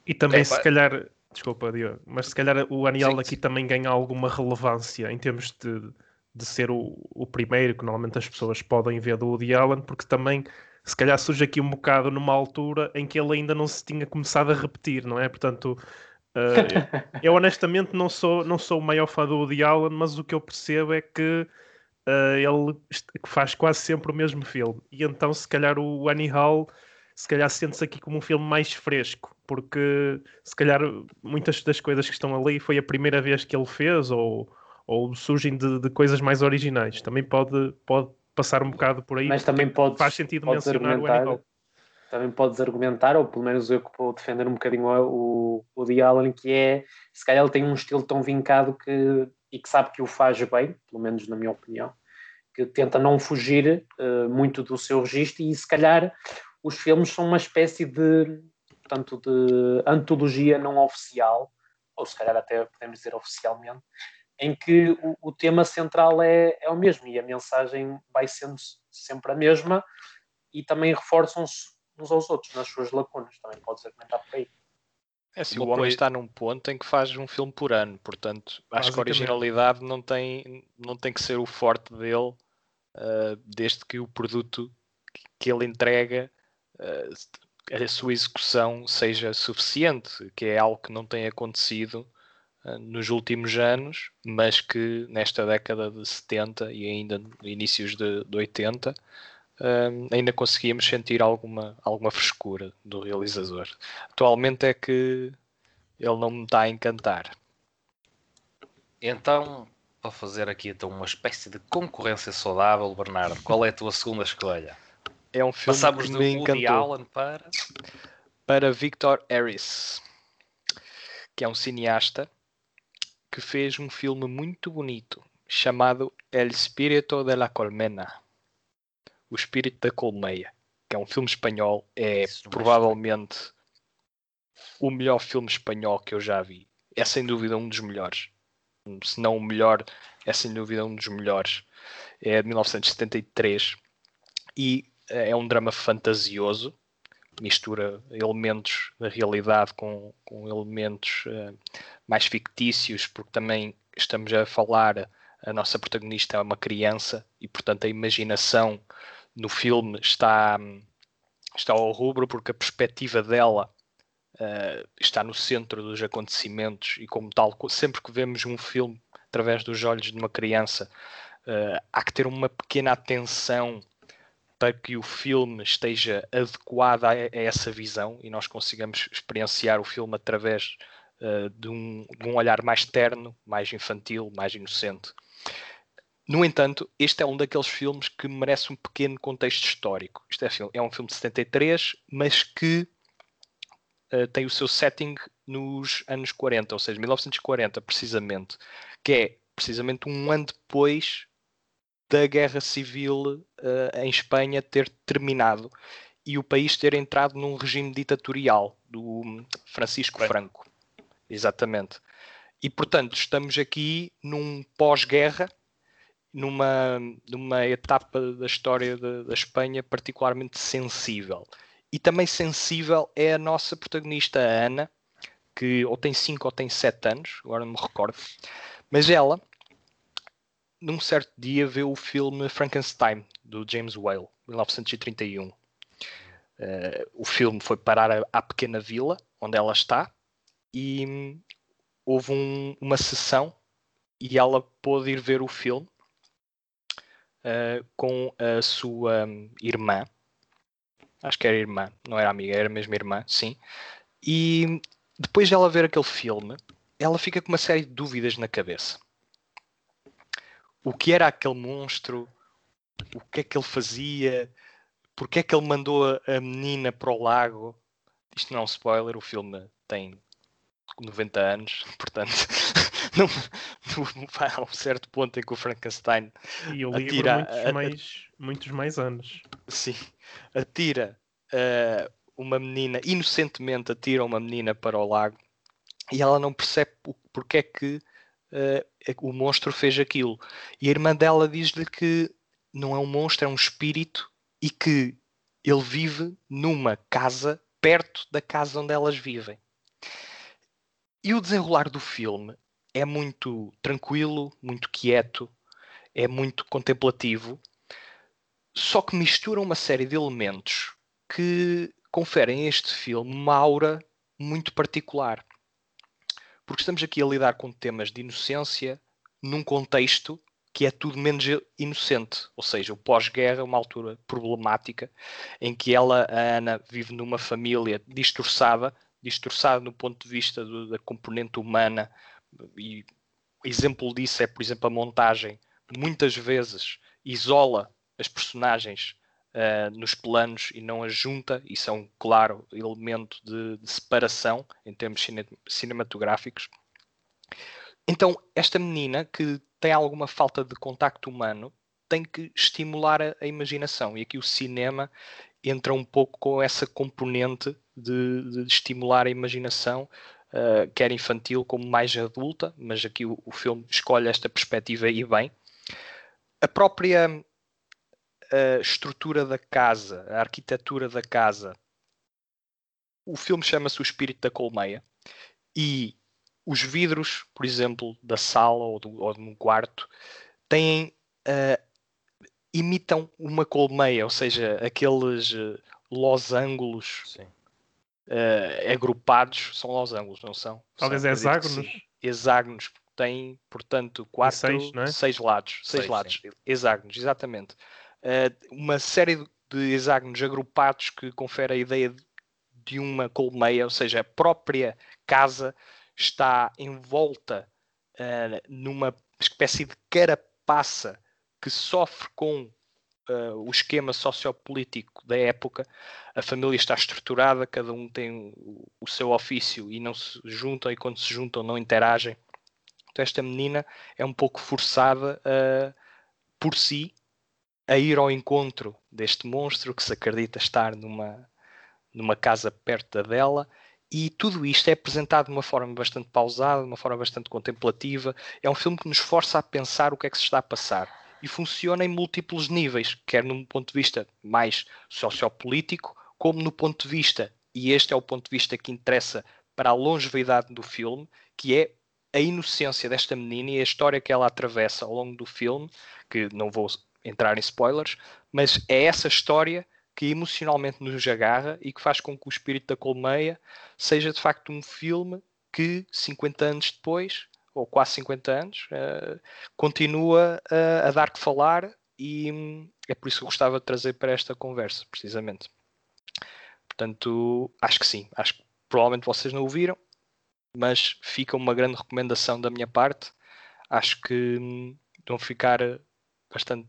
E também, é, se calhar, desculpa, Diogo, mas se calhar o Annie Hall aqui também ganha alguma relevância em termos de de ser o, o primeiro que normalmente as pessoas podem ver do Woody Allen, porque também se calhar surge aqui um bocado numa altura em que ele ainda não se tinha começado a repetir, não é? Portanto, uh, eu honestamente não sou, não sou o maior fã do Woody Allen, mas o que eu percebo é que uh, ele faz quase sempre o mesmo filme. E então, se calhar, o Annie Hall se calhar sente-se aqui como um filme mais fresco, porque se calhar muitas das coisas que estão ali foi a primeira vez que ele fez, ou ou surgem de, de, coisas mais originais. Também pode, pode passar um bocado por aí. Mas também podes, faz sentido mencionar o Annie Também podes argumentar, ou pelo menos eu que vou defender um bocadinho o, o Woody Allen, que é, se calhar ele tem um estilo tão vincado que, e que sabe que o faz bem, pelo menos na minha opinião, que tenta não fugir uh, muito do seu registro e se calhar os filmes são uma espécie de, portanto, de antologia não oficial, ou se calhar até podemos dizer oficialmente, em que o, o tema central é, é o mesmo e a mensagem vai sendo sempre a mesma e também reforçam-se uns aos outros nas suas lacunas. Também pode argumentar por aí. É assim, o homem está num ponto em que faz um filme por ano, portanto, acho que a originalidade não tem, não tem que ser o forte dele, uh, desde que o produto que ele entrega, uh, a sua execução seja suficiente, que é algo que não tem acontecido nos últimos anos, mas que nesta década de 70 e ainda inícios de, de 80 um, eh, ainda conseguíamos sentir alguma, alguma frescura do realizador. Atualmente é que ele não me está a encantar. Então, para fazer aqui então uma espécie de concorrência saudável, Bernardo, qual é a tua segunda escolha? É um filme Passamos que me encantou. Allen para para Victor Harris, que é um cineasta que fez um filme muito bonito chamado El Espírito de la Colmena O Espírito da Colmeia, que é um filme espanhol, é Isso provavelmente o melhor filme espanhol que eu já vi. É sem dúvida um dos melhores. Se não o melhor, é sem dúvida um dos melhores. É de 1973 e eh, é um drama fantasioso mistura elementos da realidade com, com elementos uh, mais fictícios, porque também estamos a falar, a nossa protagonista é uma criança e, portanto, a imaginação no filme está, está ao rubro, porque a perspectiva dela uh, está no centro dos acontecimentos e, como tal, sempre que vemos um filme através dos olhos de uma criança, uh, há que ter uma pequena atenção para que o filme esteja adequado a, a essa visão e nós consigamos experienciar o filme através uh, de, um, de um olhar mais terno, mais infantil, mais inocente. No entanto, este é um daqueles filmes que merece um pequeno contexto histórico. Isto é, é um filme de 73, mas que uh, tem o seu setting nos anos 40, ou seja, 1940, precisamente, que é precisamente um ano depois da guerra civil uh, em Espanha ter terminado e o país ter entrado num regime ditatorial do Francisco Franco. Franco. Exatamente. E portanto, estamos aqui num pós-guerra, numa, numa etapa da história da, da Espanha particularmente sensível. E também sensível é a nossa protagonista, a Ana, que ou tem 5 ou tem 7 anos, agora não me recordo. Mas ela num certo dia, vê o filme Frankenstein, do James Whale, 1931. Uh, o filme foi parar à pequena vila onde ela está e hum, houve um, uma sessão e ela pôde ir ver o filme uh, com a sua hum, irmã. Acho que era irmã, não era amiga, era mesmo irmã, sim. E depois de ela ver aquele filme, ela fica com uma série de dúvidas na cabeça. O que era aquele monstro? O que é que ele fazia? Porque é que ele mandou a, a menina para o lago? Isto não é um spoiler, o filme tem 90 anos, portanto, não, não, há um certo ponto em que o Frankenstein e o atira muitos, a, mais, muitos mais anos. Sim, atira uh, uma menina, inocentemente atira uma menina para o lago e ela não percebe porque é que uh, o monstro fez aquilo. E a irmã dela diz-lhe que não é um monstro, é um espírito e que ele vive numa casa perto da casa onde elas vivem. E o desenrolar do filme é muito tranquilo, muito quieto, é muito contemplativo, só que mistura uma série de elementos que conferem a este filme uma aura muito particular. Porque estamos aqui a lidar com temas de inocência num contexto que é tudo menos inocente, ou seja, o pós-guerra é uma altura problemática em que ela, a Ana, vive numa família distorçada, distorçado no ponto de vista do, da componente humana. E exemplo disso é, por exemplo, a montagem. Muitas vezes isola as personagens uh, nos planos e não as junta, isso é um claro elemento de, de separação em termos cine cinematográficos. Então, esta menina que tem alguma falta de contacto humano tem que estimular a, a imaginação, e aqui o cinema entra um pouco com essa componente de, de estimular a imaginação, uh, quer infantil como mais adulta, mas aqui o, o, filme escolhe esta perspectiva e bem. A própria uh, estrutura da casa, a arquitetura da casa, o filme chama-se O Espírito da Colmeia e os vidros, por exemplo, da sala ou, do, ou de um quarto, têm uh, imitam uma colmeia, ou seja, aqueles uh, losângulos uh, agrupados, são losângulos, não são? Talvez são, hexágonos. Hexágonos, têm, portanto, quatro, seis, é? seis lados. Seis, seis lados, sim. hexágonos, exatamente. Uh, uma série de hexágonos agrupados que confere a ideia de uma colmeia, ou seja, a própria casa está envolta uh, numa espécie de carapaça que sofre com uh, o esquema sociopolítico da época. A família está estruturada, cada um tem o, o seu ofício e não se juntam, e quando se juntam não interagem. Então, esta menina é um pouco forçada uh, por si a ir ao encontro deste monstro que se acredita estar numa, numa casa perto da dela e tudo isto é apresentado de uma forma bastante pausada, de uma forma bastante contemplativa. É um filme que nos força a pensar o que é que se está a passar e funciona em múltiplos níveis, quer num ponto de vista mais sociopolítico, como no ponto de vista, e este é o ponto de vista que interessa para a longevidade do filme, que é a inocência desta menina e a história que ela atravessa ao longo do filme, que não vou entrar em spoilers, mas é essa história que emocionalmente nos agarra e que faz com que o Espírito da Colmeia seja de facto um filme que 50 anos depois ou quase 50 anos, uh, continua a, a dar que falar e hum, é por isso que eu gostava de trazer para esta conversa, precisamente. Portanto, acho que sim, acho que provavelmente vocês não ouviram, mas fica uma grande recomendação da minha parte. Acho que hum, vão ficar bastante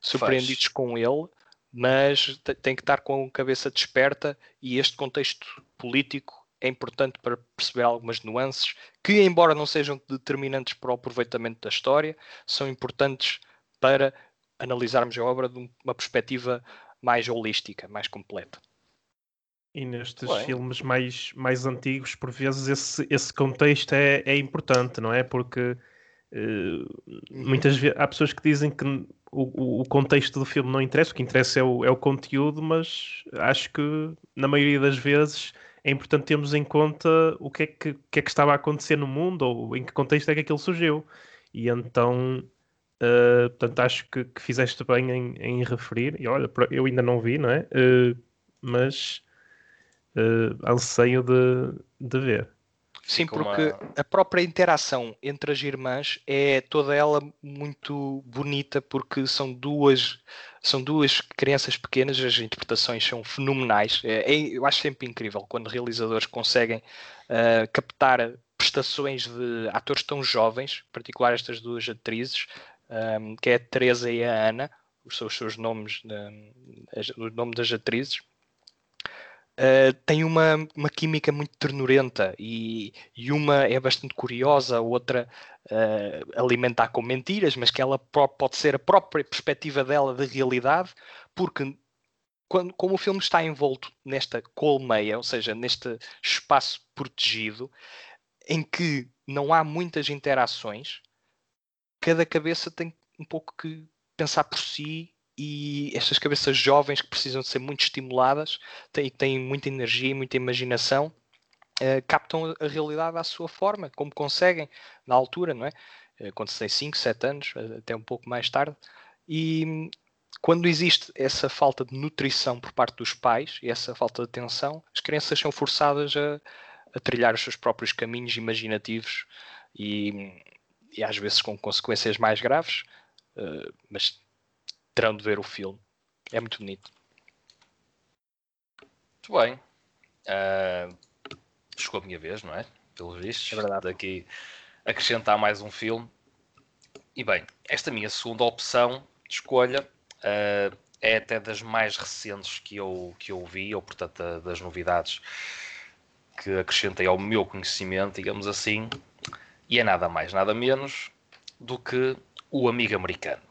surpreendidos Faz. com ele, mas tem que estar com a cabeça desperta e este contexto político é importante para perceber algumas nuances que, embora não sejam determinantes para o aproveitamento da história, são importantes para analisarmos a obra de uma perspectiva mais holística, mais completa. E nestes Bem. filmes mais, mais antigos, por vezes, esse, esse contexto é, é importante, não é? Porque uh, muitas vezes há pessoas que dizem que o, o contexto do filme não interessa, o que interessa é o, é o conteúdo, mas acho que na maioria das vezes é importante termos em conta o que é que, que, é que estava a acontecer no mundo ou em que contexto é que aquilo surgiu. E então, uh, portanto, acho que, que fizeste bem em, em, referir. E olha, eu ainda não vi, não é? Uh, mas uh, anseio de, de ver. Sim, porque uma... a própria interação entre as irmãs é toda ela muito bonita, porque são duas são duas crianças pequenas, as interpretações são fenomenais. É, é, eu acho sempre incrível quando realizadores conseguem uh, captar prestações de atores tão jovens, em particular estas duas atrizes, um, que é a Teresa e a Ana, os seus, seus nomes, o nome das atrizes. Uh, tem uma, uma química muito ternurenta e, e uma é bastante curiosa, outra uh, alimenta com mentiras, mas que ela pode ser a própria perspectiva dela da realidade, porque quando, como o filme está envolto nesta colmeia, ou seja, neste espaço protegido, em que não há muitas interações, cada cabeça tem um pouco que pensar por si e estas cabeças jovens que precisam de ser muito estimuladas têm, têm muita energia e muita imaginação uh, captam a realidade à sua forma, como conseguem na altura, não é? Uh, quando se tem 5, 7 anos, uh, até um pouco mais tarde. E quando existe essa falta de nutrição por parte dos pais e essa falta de atenção, as crianças são forçadas a, a trilhar os seus próprios caminhos imaginativos e, e às vezes com consequências mais graves, uh, mas terão de ver o filme. É muito bonito. Muito bem. Uh, chegou a minha vez, não é? Pelos vistos. É verdade. Daqui acrescentar mais um filme. E bem, esta minha segunda opção de escolha uh, é até das mais recentes que eu, que eu vi, ou portanto das novidades que acrescentei ao meu conhecimento, digamos assim, e é nada mais, nada menos do que o Amigo Americano,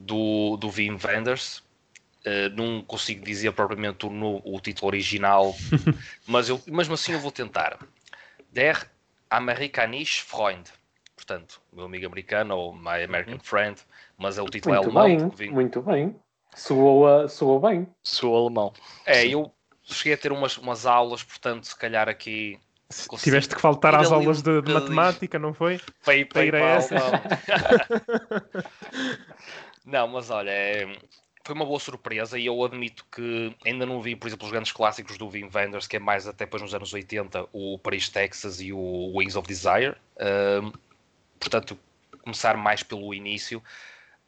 do, do Wim Wenders. Uh, não consigo dizer propriamente o, o título original, mas eu, mesmo assim eu vou tentar. Der Amerikanische Freund. Portanto, meu amigo americano ou My American uhum. Friend, mas é o título muito é alemão. Bem, muito bem. Soou, soou bem. Soou alemão. É, eu cheguei a ter umas, umas aulas, portanto, se calhar aqui. Tiveste que faltar às aulas de, de matemática, não foi? Para para ir a essa. não, mas olha, é, foi uma boa surpresa e eu admito que ainda não vi, por exemplo, os grandes clássicos do Wim Wenders, que é mais até depois nos anos 80, o Paris, Texas e o Wings of Desire. Uh, portanto, começar mais pelo início.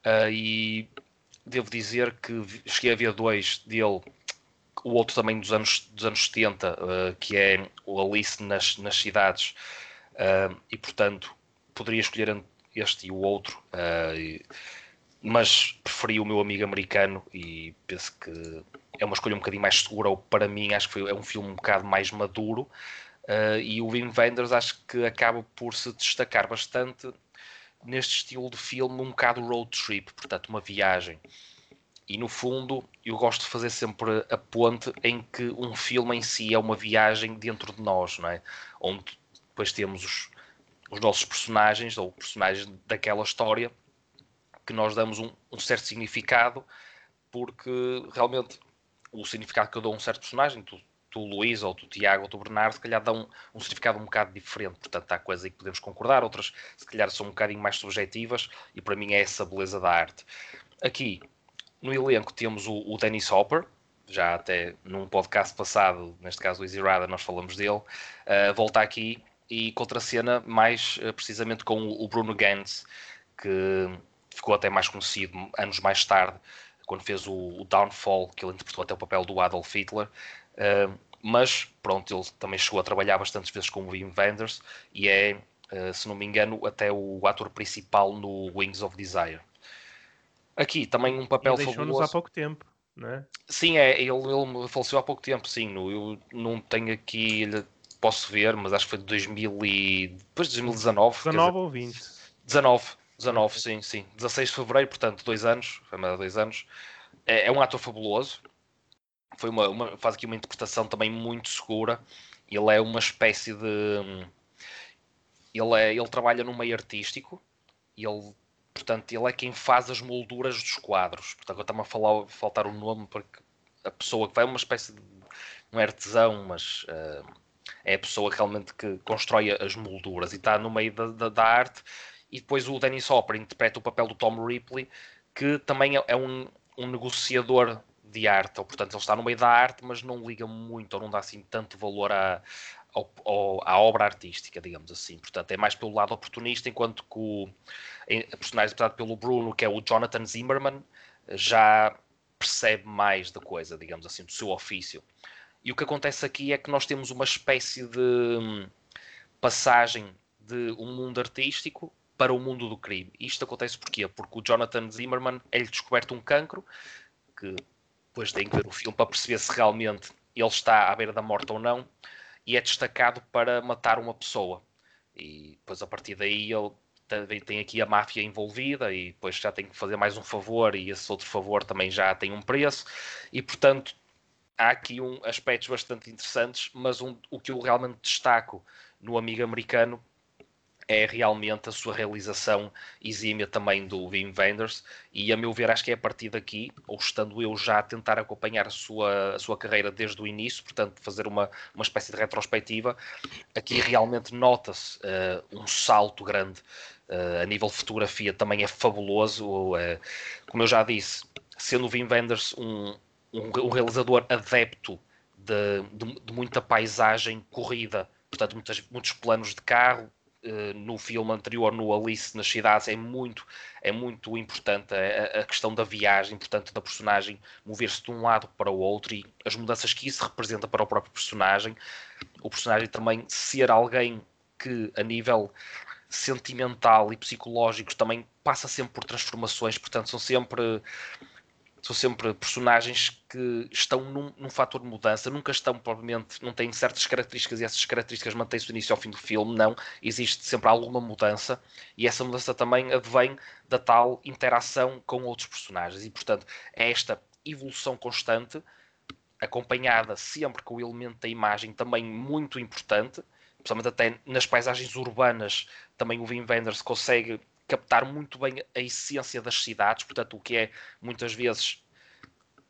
Uh, e devo dizer que cheguei a ver dois dele o outro também dos anos, dos anos 70, uh, eh, que é o Alice nas, nas cidades, uh, e portanto poderia escolher este e o outro, uh, e, mas preferi o meu amigo americano e penso que é uma escolha um bocadinho mais segura, ou para mim acho que foi, é um filme um bocado mais maduro, e o Wim Wenders acho que acaba por se destacar bastante neste estilo de filme, um bocado road trip, portanto uma viagem. E no fundo, eu gosto de fazer sempre a ponte em que um filme em si é uma viagem dentro de nós, não é? Onde depois temos os, os nossos personagens, ou personagens daquela história, que nós damos um, um, certo significado, porque realmente o significado que eu dou a um certo personagem, tu, tu Luís, ou tu Tiago, ou tu Bernardo, se calhar dão um, significado um bocado diferente. Portanto, há coisas aí que podemos concordar, outras se calhar são um bocadinho mais subjetivas, e para mim é essa beleza da arte. Aqui, no elenco temos o, o Dennis Hopper, já até num podcast passado, neste caso o Easy Rider, nós falamos dele, uh, volta aqui e contracena mais uh, precisamente com o, Bruno Gantz, que ficou até mais conhecido anos mais tarde, quando fez o, o Downfall, que ele interpretou até o papel do Adolf Hitler. Uh, mas pronto, ele também chegou a trabalhar bastantes vezes com o Wim Wenders e é, se não me engano, até o ator principal no Wings of Desire. Aqui também um papel e fabuloso. há pouco tempo, não é? Sim, é, ele, ele faleceu há pouco tempo, sim. Eu não tenho aqui, posso ver, mas acho que foi de 2000 e... depois de 2019. 19 ou 20? 19, 19, sim, sim. 16 de fevereiro, portanto, dois anos, foi dois anos. É, é um ator fabuloso. Foi uma, uma, faz aqui uma interpretação também muito segura. Ele é uma espécie de. Ele, é, ele trabalha no meio artístico. Ele portanto, ele é quem faz as molduras dos quadros. Portanto, agora está-me a falar, faltar o nome, porque a pessoa que vai é uma espécie de. não é artesão, mas uh, é a pessoa realmente que constrói as molduras e está no meio da, da, da, arte. E depois o Dennis Hopper interpreta o papel do Tom Ripley, que também é, é um, um negociador de arte, ou portanto ele está no meio da arte, mas não liga muito, ou não dá assim tanto valor à, ao, à obra artística, digamos assim. Portanto, é mais pelo lado oportunista, enquanto que o a personagem interpretado pelo Bruno, que é o Jonathan Zimmerman, já percebe mais da coisa, digamos assim, do seu ofício. E o que acontece aqui é que nós temos uma espécie de hum, passagem de um mundo artístico para o mundo do crime. Isto acontece porquê? Porque o Jonathan Zimmerman é-lhe descoberto um cancro, que depois tem que ver o filme para perceber se realmente ele está à beira da morte ou não, e é destacado para matar uma pessoa. E depois a partir daí ele também tem aqui a máfia envolvida e depois já tem que fazer mais um favor e esse outro favor também já tem um preço e portanto há aqui um, aspectos bastante interessantes, mas um, o que eu realmente destaco no Amigo Americano é realmente a sua realização exímia também do Wim Wenders. E a meu ver acho que é a partir daqui, ou estando eu já a tentar acompanhar a sua, a sua carreira desde o início, portanto fazer uma, uma espécie de retrospectiva, aqui realmente nota-se uh, um salto grande uh, a nível de fotografia também é fabuloso, uh, como eu já disse, sendo o Wim Wenders um, um, um realizador adepto de, de, de muita paisagem corrida, portanto muitas, muitos planos de carro, eh, no filme anterior, no Alice nas cidades, é muito, é muito importante a, a questão da viagem, portanto, da personagem mover-se de um lado para o outro e as mudanças que isso representa para o próprio personagem. O personagem também ser alguém que, a nível sentimental e psicológico, também passa sempre por transformações, portanto, são sempre são sempre personagens que estão num, num fator de mudança, nunca estão, provavelmente, não têm certas características e essas características mantêm-se do início ao fim do filme, não. Existe sempre alguma mudança e essa mudança também advém da tal interação com outros personagens e, portanto, é esta evolução constante, acompanhada sempre com o elemento da imagem também muito importante, principalmente até nas paisagens urbanas, também o Wim Wenders consegue captar muito bem a essência das cidades, portanto, o que é muitas vezes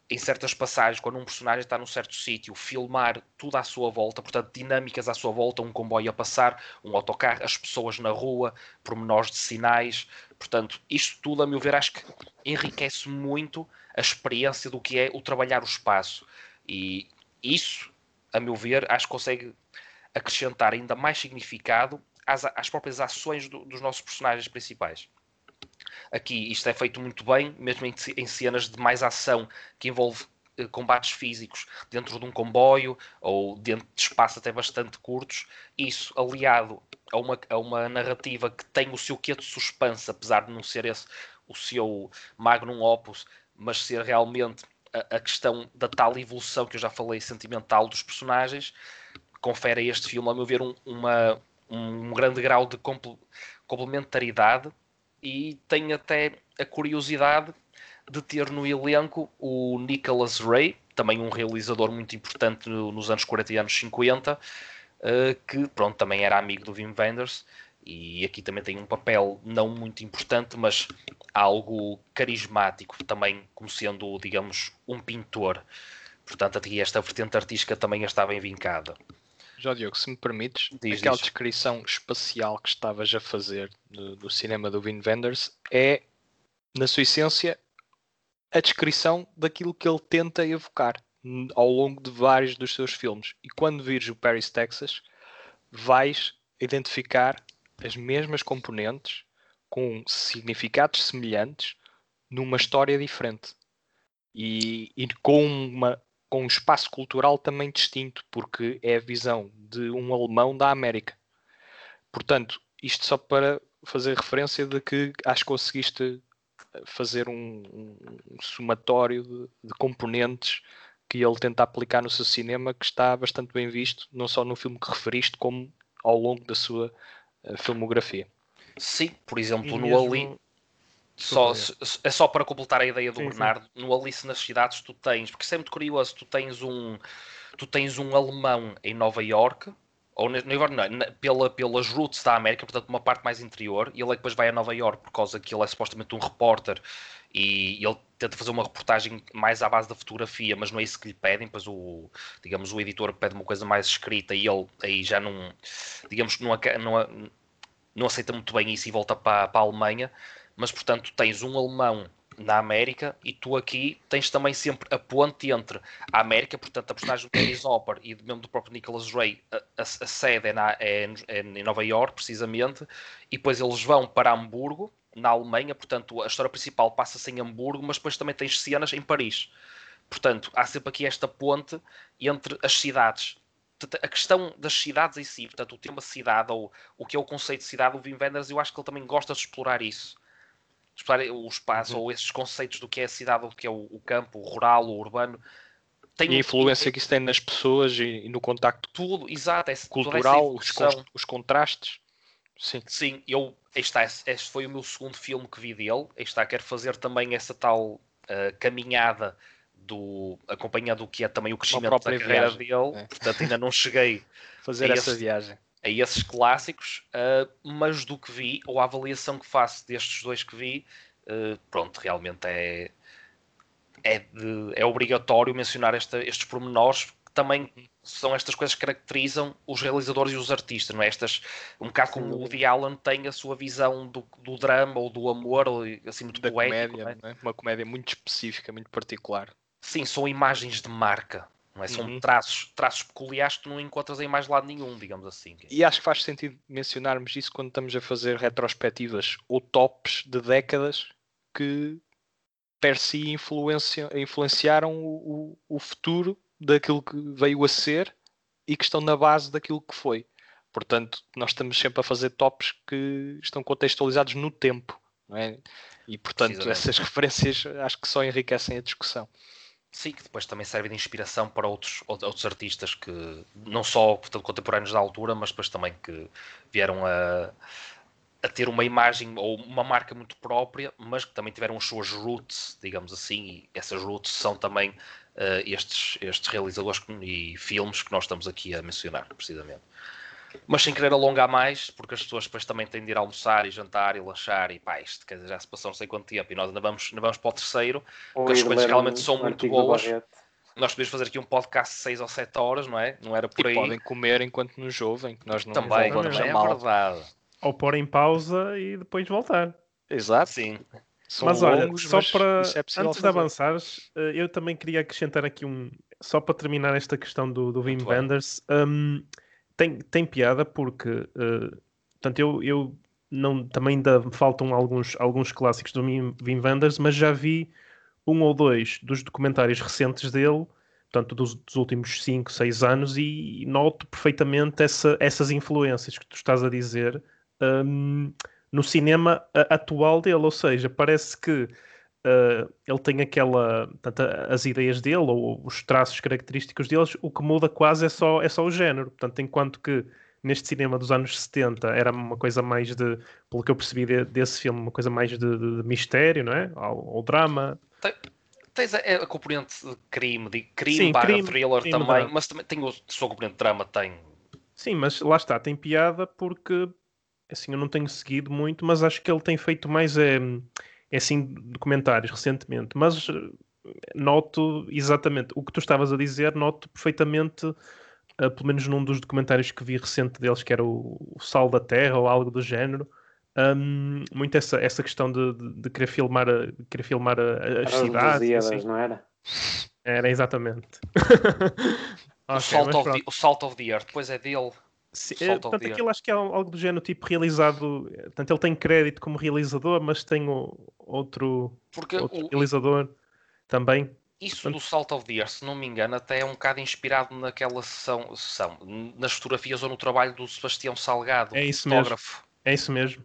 em certas passagens, quando um personagem está num certo sítio, filmar tudo à sua volta, portanto, dinâmicas à sua volta, um comboio a passar, um autocarro, as pessoas na rua, pormenores de sinais, portanto, isto tudo, a meu ver, acho que enriquece muito a experiência do que é o trabalhar o espaço. E isso, a meu ver, acho que consegue acrescentar ainda mais significado às, às próprias ações do, dos nossos personagens principais. Aqui isto é feito muito bem, mesmo em, em cenas de mais ação que envolve eh, combates físicos dentro de um comboio ou dentro de espaços até bastante curtos. Isso aliado a uma, a uma narrativa que tem o seu quê de suspense, apesar de não ser esse o seu magnum opus, mas ser realmente a, a questão da tal evolução que eu já falei sentimental dos personagens, confere a este filme, a meu ver, um, uma, um grande grau de complementaridade e tenho até a curiosidade de ter no elenco o Nicholas Ray, também um realizador muito importante nos anos 40 e anos 50, eh, que pronto, também era amigo do Wim Wenders e aqui também tem um papel não muito importante, mas algo carismático também, como sendo, digamos, um pintor. Portanto, aqui esta vertente artística também está bem Já Diogo, se me permites, diz, aquela diz. descrição espacial que estavas a fazer do, do cinema do Wim Wenders é, na sua essência, a descrição daquilo que ele tenta evocar ao longo de vários dos seus filmes. E quando vires o Paris, Texas, vais identificar as mesmas componentes com significados semelhantes numa história diferente. E, e com uma com um espaço cultural também distinto, porque é a visão de um alemão da América. Portanto, isto só para fazer referência de que acho que conseguiste fazer um, um somatório de, de, componentes que ele tenta aplicar no seu cinema que está bastante bem visto, não só no filme que referiste, como ao longo da sua uh, filmografia. Sim, por exemplo, e no mesmo... Ali só, é só para completar a ideia do sim, Bernardo, sim. no Alice nas Cidades tu tens, porque isso é muito curioso, tu tens um, tu tens um alemão em Nova York, ou York, não, pela, pelas roots da América, portanto uma parte mais interior, e ele é depois vai a Nova York por causa que ele é supostamente um repórter e ele tenta fazer uma reportagem mais à base da fotografia, mas não é isso que lhe pedem, pois o, digamos, o editor pede uma coisa mais escrita e ele aí já não, digamos, não, não, não aceita muito bem isso e volta para, para a Alemanha mas portanto tens um alemão na América e tu aqui tens também sempre a ponte entre a América, portanto a personagem do Dennis Hopper e mesmo do próprio Nicholas Ray, a, a, a sede é, na, é, é, em Nova York precisamente, e depois eles vão para Hamburgo, na Alemanha, portanto a história principal passa-se em Hamburgo, mas depois também tens cenas em Paris. Portanto, há sempre aqui esta ponte entre as cidades. A questão das cidades em si, portanto, o tema cidade, ou o que é o conceito de cidade, o Wim Wenders, eu acho que ele também gosta de explorar isso explorar o espaço uhum. ou esses conceitos do que é a cidade, do que é o, o campo, o rural, o urbano. Tem e a influência que isso tem nas pessoas e, e no contacto tudo, exato, é, cultural, os, os, contrastes. Sim, Sim eu, está, este foi o meu segundo filme que vi dele. Está, quero fazer também essa tal uh, caminhada do acompanhado do que é também o crescimento da carreira viagem. dele. É. Portanto, ainda não cheguei fazer essa esse, viagem a esses clássicos, uh, mas do que vi, ou a avaliação que faço destes dois que vi, uh, pronto, realmente é, é, de, é obrigatório mencionar esta, estes pormenores, que também são estas coisas que caracterizam os realizadores e os artistas, não é? Estas, um bocado como o Woody Allen tem a sua visão do, do drama ou do amor, ou, assim, muito da poético. Comédia, é? Uma comédia muito específica, muito particular. Sim, são imagens de marca não é? São uhum. traços, traços peculiares que tu não encontras em mais lado nenhum, digamos assim. E acho que faz sentido mencionarmos isso quando estamos a fazer retrospectivas ou tops de décadas que per si influencia, influenciaram o, o, o futuro daquilo que veio a ser e que estão na base daquilo que foi. Portanto, nós estamos sempre a fazer tops que estão contextualizados no tempo. Não é? E, portanto, essas referências acho que só enriquecem a discussão. Sim, que depois também serve de inspiração para outros, outros artistas que não só portanto, contemporâneos da altura, mas depois também que vieram a, a ter uma imagem ou uma marca muito própria, mas que também tiveram as suas roots, digamos assim, e essas roots são também uh, estes, estes realizadores e filmes que nós estamos aqui a mencionar, precisamente. Mas sem querer alongar mais, porque as pessoas depois também têm de ir almoçar e jantar e lanchar e pá, isto quer dizer, já se passou não sei quanto tempo e nós ainda vamos, ainda vamos para o terceiro, porque as coisas realmente são muito boas. Nós podemos fazer aqui um podcast de 6 ou 7 horas, não é? Não era por e aí. podem comer enquanto nos ouvem, que nós não também, também é verdade. Ou pôr em pausa e depois voltar. Exato. Sim. São mas olha, só mas para é antes de avançares, eh, eu também queria acrescentar aqui um só para terminar esta questão do, do Wim Wenders. Um, tem, tem piada porque uh, portanto, eu, eu não, também ainda faltam alguns, alguns clássicos do Wim Wenders, mas já vi um ou dois dos documentários recentes dele, portanto, dos, dos últimos 5, 6 anos, e noto perfeitamente essa, essas influências que tu estás a dizer um, no cinema atual dele, ou seja, parece que uh, ele tem aquela. Portanto, as ideias dele ou os traços característicos deles, o que muda quase é só, é só o género. Portanto, enquanto que neste cinema dos anos 70 era uma coisa mais de, pelo que eu percebi de, desse filme, uma coisa mais de, de, de mistério, não é? Ou, ou drama. Tem, tens a, a, componente de crime, de crime Sim, barra crime, thriller crime também, mas também tem a sua componente de drama, tem. Sim, mas lá está, tem piada porque assim eu não tenho seguido muito, mas acho que ele tem feito mais é, é assim documentários recentemente, mas eh, noto exatamente o que tu estavas a dizer, noto perfeitamente, uh, pelo menos num dos documentários que vi recente deles, que era o, o Sal da Terra ou algo do género, um, muito essa, essa questão de, de, de querer filmar, a, querer filmar a, as cidades. Assim. não era? Era, exatamente. okay, o, Salt of the, o Salt of the Earth, depois é dele. Sim, é, portanto, aquilo acho que é algo do género tipo realizado. Portanto, ele tem crédito como realizador, mas tem o, outro, Porque outro o, realizador também. Isso portanto, do Salt of the Earth, se não me engano, até é um bocado inspirado naquela sessão, sessão nas fotografias ou no trabalho do Sebastião Salgado, é isso fotógrafo. Mesmo. É isso mesmo.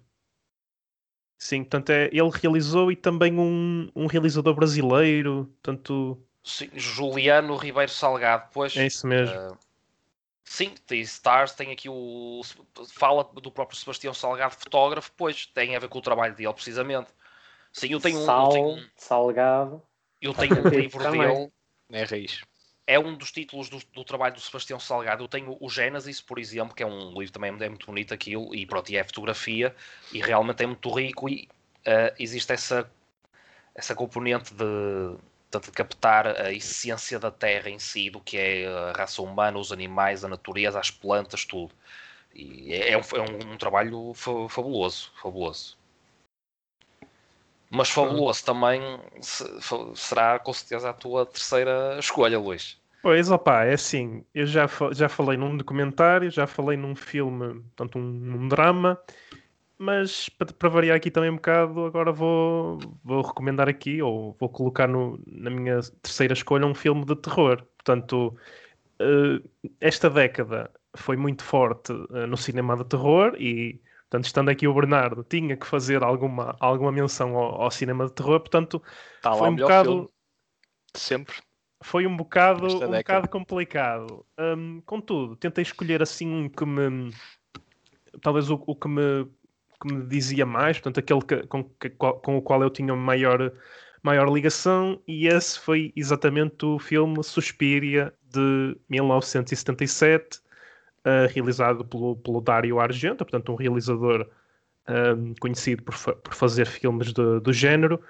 Sim, portanto, é, ele realizou e também um, um realizador brasileiro, tanto. Juliano Ribeiro Salgado, pois. É isso mesmo. Uh, Sim, tem Stars, tem aqui o. Fala do próprio Sebastião Salgado, fotógrafo, pois tem a ver com o trabalho dele, precisamente. Sim, eu tenho Sal, um. Eu tenho, salgado. Eu tenho um livro dele. É raiz. É um dos títulos do, do, trabalho do Sebastião Salgado. Eu tenho o Gênesis, por exemplo, que é um livro também é muito bonito aquilo, e pronto, e é fotografia, e realmente é muito rico, e uh, existe essa, essa componente de portanto, de captar a essência da Terra em si, do que é a raça humana, os animais, a natureza, as plantas, tudo. E é, é, um, é um, um, trabalho fabuloso, fabuloso. Mas Fabuloso também será com certeza a tua terceira escolha, Luís. Pois, opá, é assim, eu já, já falei num documentário, já falei num filme, portanto, um, um drama, mas para, para, variar aqui também um bocado, agora vou, vou recomendar aqui, ou vou colocar no, na minha terceira escolha, um filme de terror. Portanto, uh, esta década foi muito forte uh, no cinema de terror e, portanto, estando aqui o Bernardo, tinha que fazer alguma, alguma menção ao, ao cinema de terror, portanto, tá foi um bocado... sempre foi um bocado, um bocado complicado. Um, contudo, tentei escolher assim um que me. Talvez o, o que, me, que me dizia mais, portanto, aquele que, com, que, com o qual eu tinha maior, maior ligação, e esse foi exatamente o filme Suspiria de 1977, uh, realizado pelo, pelo Dario Argento, portanto, um realizador um, conhecido por, fa por fazer filmes de, do género.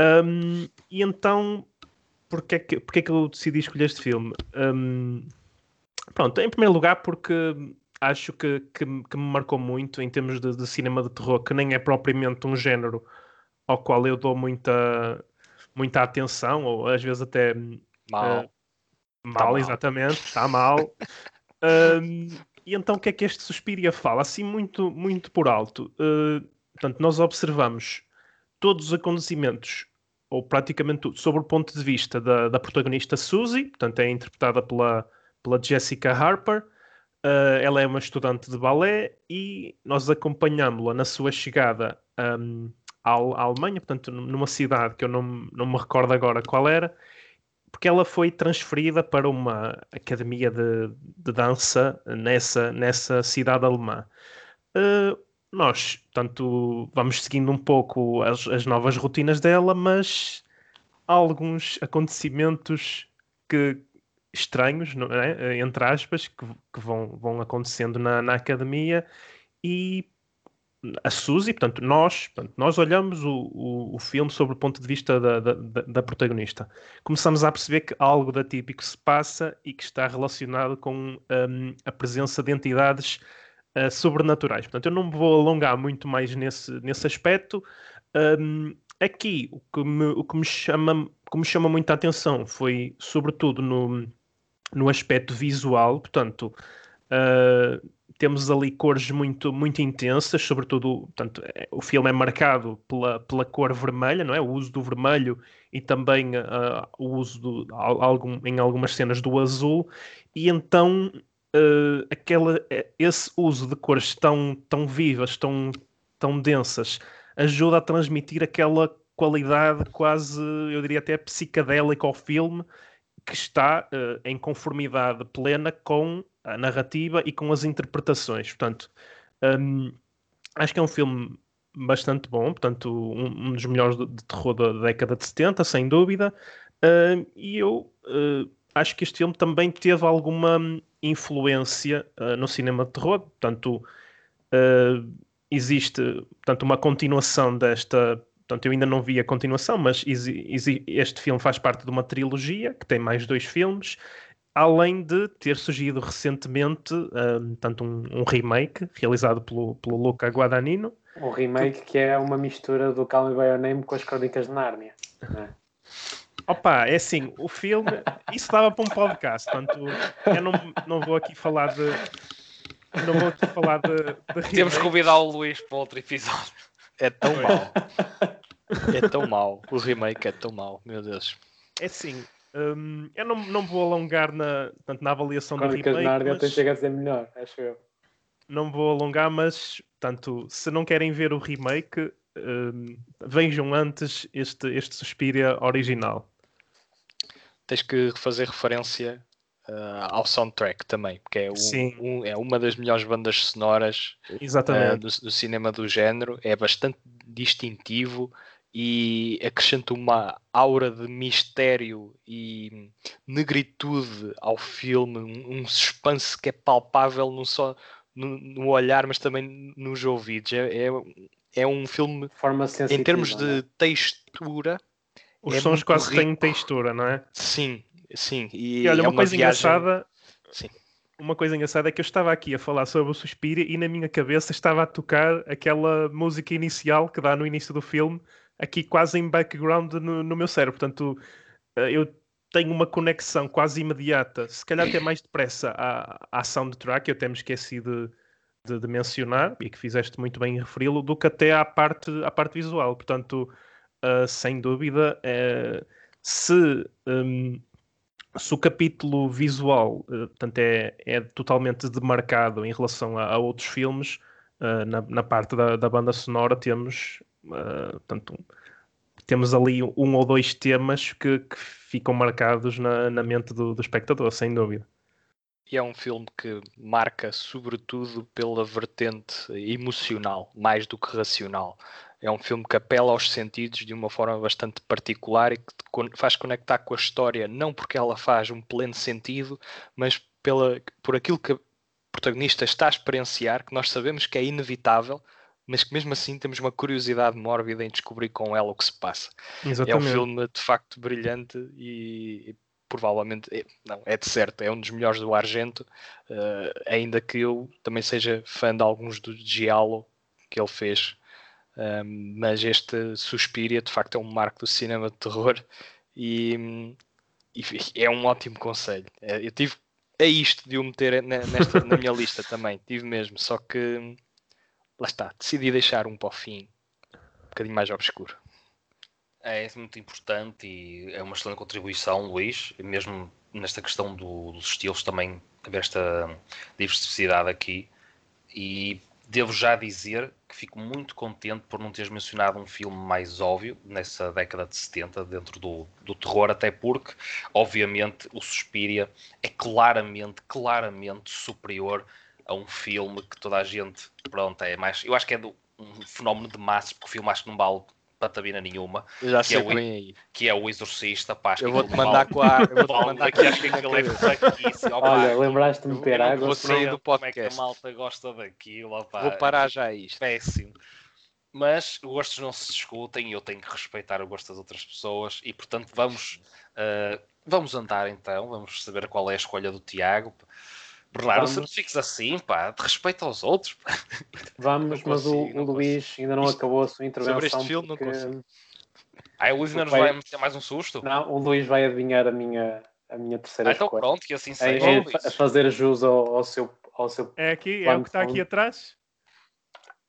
Um, e então porque é que, porque que eu decidi escolher este filme? Um, pronto, em primeiro lugar, porque acho que, que, que me marcou muito em termos de, de, cinema de terror, que nem é propriamente um género ao qual eu dou muita, muita atenção, ou às vezes até mal. Uh, mal, tá exatamente, está mal. e então o que é que este Suspiria fala? Assim, muito, muito por alto. Uh, portanto, nós observamos todos os acontecimentos ou praticamente tudo, sobre o ponto de vista da, da protagonista Suzy, portanto é interpretada pela, pela Jessica Harper. Uh, ela é uma estudante de balé e nós acompanhamos-la na sua chegada um, à, à, Alemanha, portanto numa cidade que eu não, não me recordo agora qual era, porque ela foi transferida para uma academia de, de dança nessa, nessa cidade alemã. Uh, nós, portanto, vamos seguindo um pouco as, as novas rotinas dela, mas há alguns acontecimentos que estranhos, é? entre aspas, que, que vão, vão acontecendo na, na academia e a Suzy, portanto, nós, portanto, nós olhamos o, o, o, filme sobre o ponto de vista da, da, da, protagonista. Começamos a perceber que algo da típico se passa e que está relacionado com um, a presença de entidades uh, sobrenaturais. Portanto, eu não me vou alongar muito mais nesse, nesse aspecto. Um, aqui, o que, me, o que me chama, que me chama muita atenção foi, sobretudo, no, no aspecto visual. Portanto, uh, temos ali cores muito, muito intensas, sobretudo, portanto, é, o filme é marcado pela, pela cor vermelha, não é? O uso do vermelho e também uh, o uso do, algum, em algumas cenas do azul, e então uh, aquela, eh, esse uso de cores tão, tão vivas, tão, tão densas, ajuda a transmitir aquela qualidade quase, eu diria até psicadélica ao filme, que está uh, em conformidade plena com a narrativa e com as interpretações. Portanto, um, acho que é um filme bastante bom, portanto, um, um dos melhores de, de, terror da década de 70, sem dúvida. Uh, e eu uh, acho que este filme também teve alguma influência uh, no cinema de terror, portanto existe portanto, uma continuação desta, portanto eu ainda não vi a continuação, mas este filme faz parte de uma trilogia que tem mais dois filmes, além de ter surgido recentemente uh, tanto um, um, remake realizado pelo, pelo Luca Guadagnino. Um remake que... que é uma mistura do Call Me By Your Name com as Crónicas de Nárnia. É? Opa, é assim, o filme, isso dava para um podcast, portanto, eu não, não vou aqui falar de. Não vou aqui falar de. de Temos que convidar o Luís para outro episódio. É tão mau. É tão mau. O remake é tão mau, meu Deus. É assim, hum, eu não, não vou alongar na, portanto, na avaliação do remake. Narnia mas... até chega a ser melhor, acho eu. Não vou alongar, mas, portanto, se não querem ver o remake, hum, vejam antes este, este Suspiria original tens que fazer referência uh, ao soundtrack também, porque é, um, um, é, uma das melhores bandas sonoras uh, do, do, cinema do género, é bastante distintivo e acrescenta uma aura de mistério e negritude ao filme, um, um suspense que é palpável não só no, no, olhar, mas também nos ouvidos. É, é, é um filme em termos de é? textura os é sons quase rico. têm textura, não é? Sim, sim. E, e olha, é uma, uma, coisa viagem... engraçada. Sim. Uma coisa engraçada é que eu estava aqui a falar sobre o Suspiria e na minha cabeça estava a tocar aquela música inicial que dá no início do filme aqui quase em background no, no meu cérebro. Portanto, uh, eu tenho uma conexão quase imediata, se calhar até mais depressa, à, à soundtrack, eu até me esqueci de, de, de mencionar, e que fizeste muito bem em referi-lo, do que até à parte, à parte visual. Portanto, uh, sem dúvida, uh, se, um, se o capítulo visual uh, portanto, é, é totalmente demarcado em relação a, a outros filmes, na, na, parte da, da, banda sonora temos, portanto, temos ali um ou dois temas que, que ficam marcados na, na mente do, do espectador, sem dúvida. E é um filme que marca sobretudo pela vertente emocional, mais do que racional. É um filme que apela aos sentidos de uma forma bastante particular e que faz conectar com a história, não porque ela faz um pleno sentido, mas pela, por aquilo que o protagonista está a experienciar, que nós sabemos que é inevitável, mas que mesmo assim temos uma curiosidade mórbida em descobrir com ela o que se passa. Exatamente. É um filme de facto brilhante e provavelmente, é, não, é de certo, é um dos melhores do Argento, uh, ainda que eu também seja fã de alguns do Giallo que ele fez, mas este Suspiria de facto é um marco do cinema de terror e, e é um ótimo conselho. É, eu tive é isto de o meter nesta, na minha lista também, tive mesmo, só que lá está, decidi deixar um para o fim, um bocadinho mais obscuro. É muito importante e é uma excelente contribuição, Luís, mesmo nesta questão do, dos estilos também haver esta diversidade aqui. E devo já dizer que fico muito contente por não teres mencionado um filme mais óbvio nessa década de 70 dentro do, do terror, até porque, obviamente, o Suspiria é claramente, claramente superior a um filme que toda a gente, pronto, é mais. Eu acho que é do, um fenómeno de massa, porque o filme acho que não vale patabina nenhuma. Eu já sei que, é o, aí. que é o Exorcista. Pá, eu vou-te mandar com a. Eu vou-te mandar aqui, acho que aquilo é fraquíssimo. Olha, lembraste-me de ter água. Vou sair do podcast. Como é que a malta gosta daquilo. Opa, vou parar já isto. Péssimo. Mas gostos não se discutem e eu tenho que respeitar o gosto das outras pessoas e, portanto, vamos, uh, vamos andar então. Vamos saber qual é a escolha do Tiago. Bernardo, se não fiques assim, pá, de respeito aos outros. Vamos, consigo, mas o, o Luís consigo. ainda não Isto, acabou a sua intervenção. Sobre este filme, porque... não consigo. Ah, o Luís ainda nos vai meter mais um susto? Não, o Luís vai adivinhar a minha, a minha terceira ah, então escolha. pronto, que assim seja. É, é a fazer jus ao, ao, seu, ao seu. É aqui, é o que está aqui atrás.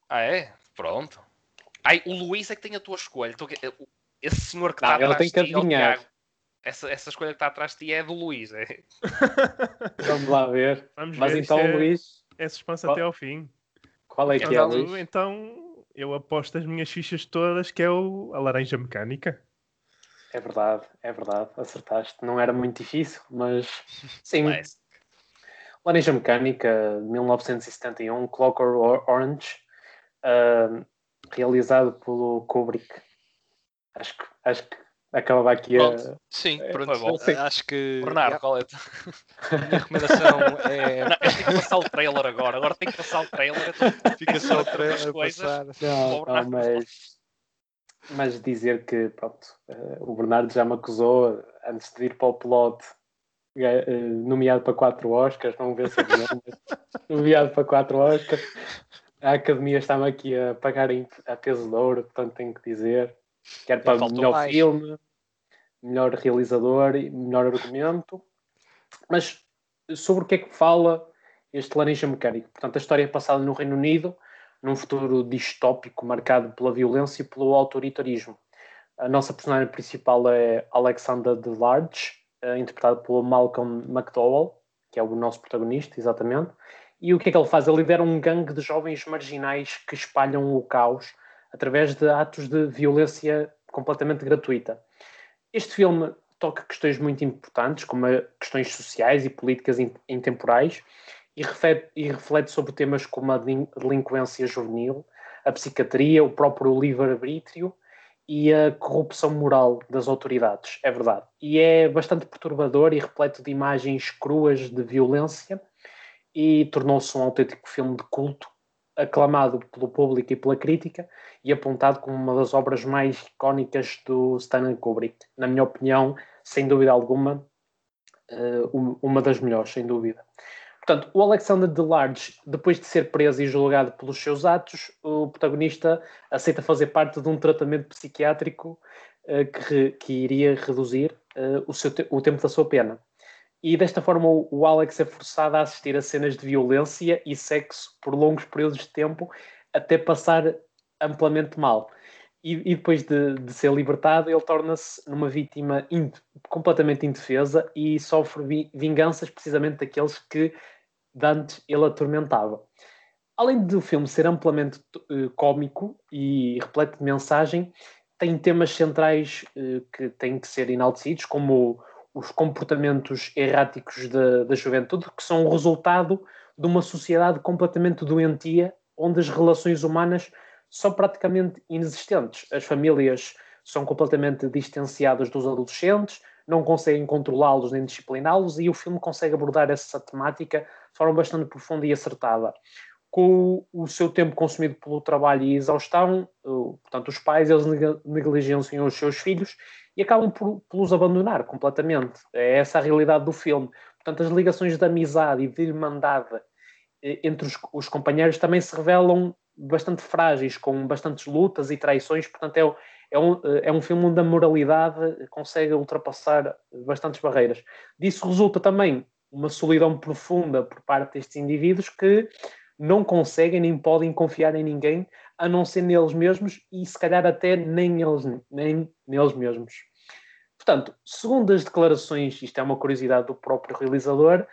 Ah, é? Pronto. Ai, o Luís é que tem a tua escolha. Esse senhor que está não, atrás ele tem que é adivinhar. Essa, essa escolha que está atrás de ti é do Luís. É? Vamos lá ver. Vamos Mas ver, então, é, Luís. É suspense até ao fim. Qual é que então, é, Luís? Então, eu aposto as minhas fichas todas que é o, a laranja mecânica. É verdade, é verdade. Acertaste. Não era muito difícil, mas sim. Mas... Laranja Mecânica, 1971, Clockwork Orange, uh, realizado pelo Kubrick. Acho que, acho que acabava aqui pronto. a. Sim, pronto. Bom. Sim. Acho que. Bernardo, qual é a minha recomendação? É. Não, tem que passar o trailer agora. Agora tem que passar o trailer. Fica só o trailer. Passar. Não, não, mas, mas dizer que pronto, uh, o Bernardo já me acusou antes de ir para o plot. Uh, nomeado para quatro Oscars, não vê se nomeado para quatro Oscars. A academia está-me aqui a pagar a peso de ouro, portanto tenho que dizer. Quer para melhor mais. filme, melhor realizador e melhor argumento. Mas sobre o que é que fala este Laranja Mecânico? Portanto, a história é passada no Reino Unido, num futuro distópico marcado pela violência e pelo autoritarismo. A nossa personagem principal é Alexander Delarge, eh, interpretado pelo Malcolm McDowell, que é o nosso protagonista, exatamente. E o que é que ele faz? Ele lidera um gangue de jovens marginais que espalham o caos através de atos de violência completamente gratuita. Este filme toca questões muito importantes, como questões sociais e políticas intemporais, e reflete, e reflete sobre temas como a delinquência juvenil, a psiquiatria, o próprio livre-arbítrio e a corrupção moral das autoridades, é verdade. E é bastante perturbador e repleto de imagens cruas de violência e tornou-se um autêntico filme de culto aclamado pelo público e pela crítica e apontado como uma das obras mais icónicas do Stanley Kubrick. Na minha opinião, sem dúvida alguma, eh, uma das melhores, sem dúvida. Portanto, o Alexander DeLarge, depois de ser preso e julgado pelos seus atos, o protagonista aceita fazer parte de um tratamento psiquiátrico uh, que, que, iria reduzir uh, o, seu o tempo da sua pena. E desta forma o, Alex é forçado a assistir a cenas de violência e sexo por longos períodos de tempo até passar amplamente mal. E, e depois de, de, ser libertado, ele torna-se numa vítima in, completamente indefesa e sofre vi, vinganças precisamente daqueles que Dante ele atormentava. Além do filme ser amplamente uh, cómico e repleto de mensagem, tem temas centrais uh, que têm que ser enaltecidos, como os comportamentos erráticos da, da juventude, que são o resultado de uma sociedade completamente doentia, onde as relações humanas são praticamente inexistentes. As famílias são completamente distanciadas dos adolescentes, não conseguem controlá-los nem discipliná-los, e o filme consegue abordar essa temática de forma bastante profunda e acertada. Com o seu tempo consumido pelo trabalho e exaustão, portanto, os pais eles negligenciam os seus filhos e acabam por, por os abandonar completamente. É essa a realidade do filme. Portanto, as ligações de amizade e de irmandade eh, entre os, os companheiros também se revelam bastante frágeis, com bastantes lutas e traições. Portanto, é, é um, é um filme onde a moralidade consegue ultrapassar bastantes barreiras. Disso resulta também uma solidão profunda por parte destes indivíduos que não conseguem nem podem confiar em ninguém a não ser neles mesmos e se calhar até nem, eles, nem neles mesmos. Portanto, segundo as declarações, isto é uma curiosidade do próprio realizador,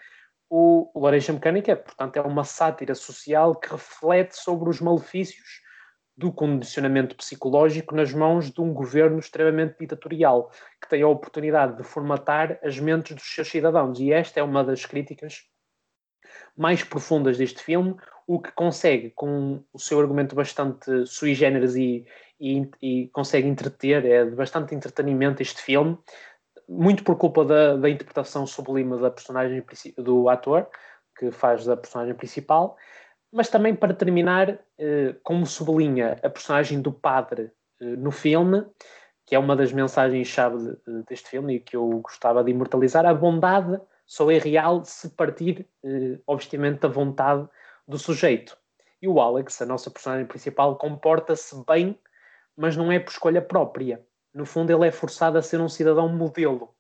o Laranja Mecânica, portanto, é uma sátira social que reflete sobre os malefícios do condicionamento psicológico nas mãos de um governo extremamente ditatorial, que tem a oportunidade de formatar as mentes dos seus cidadãos. E esta é uma das críticas mais profundas deste filme, o que consegue, com o seu argumento bastante sui generis e, e, e consegue entreter, é de bastante entretenimento este filme, muito por culpa da, da interpretação sublime da personagem do ator, que faz da personagem principal, mas também para terminar, eh, como sublinha a personagem do padre eh, no filme, que é uma das mensagens-chave de, deste filme e que eu gostava de imortalizar, a bondade só é real se partir, eh, obviamente, da vontade do sujeito. E o Alex, a nossa personagem principal, comporta-se bem, mas não é por escolha própria. No fundo, ele é forçado a ser um cidadão modelo.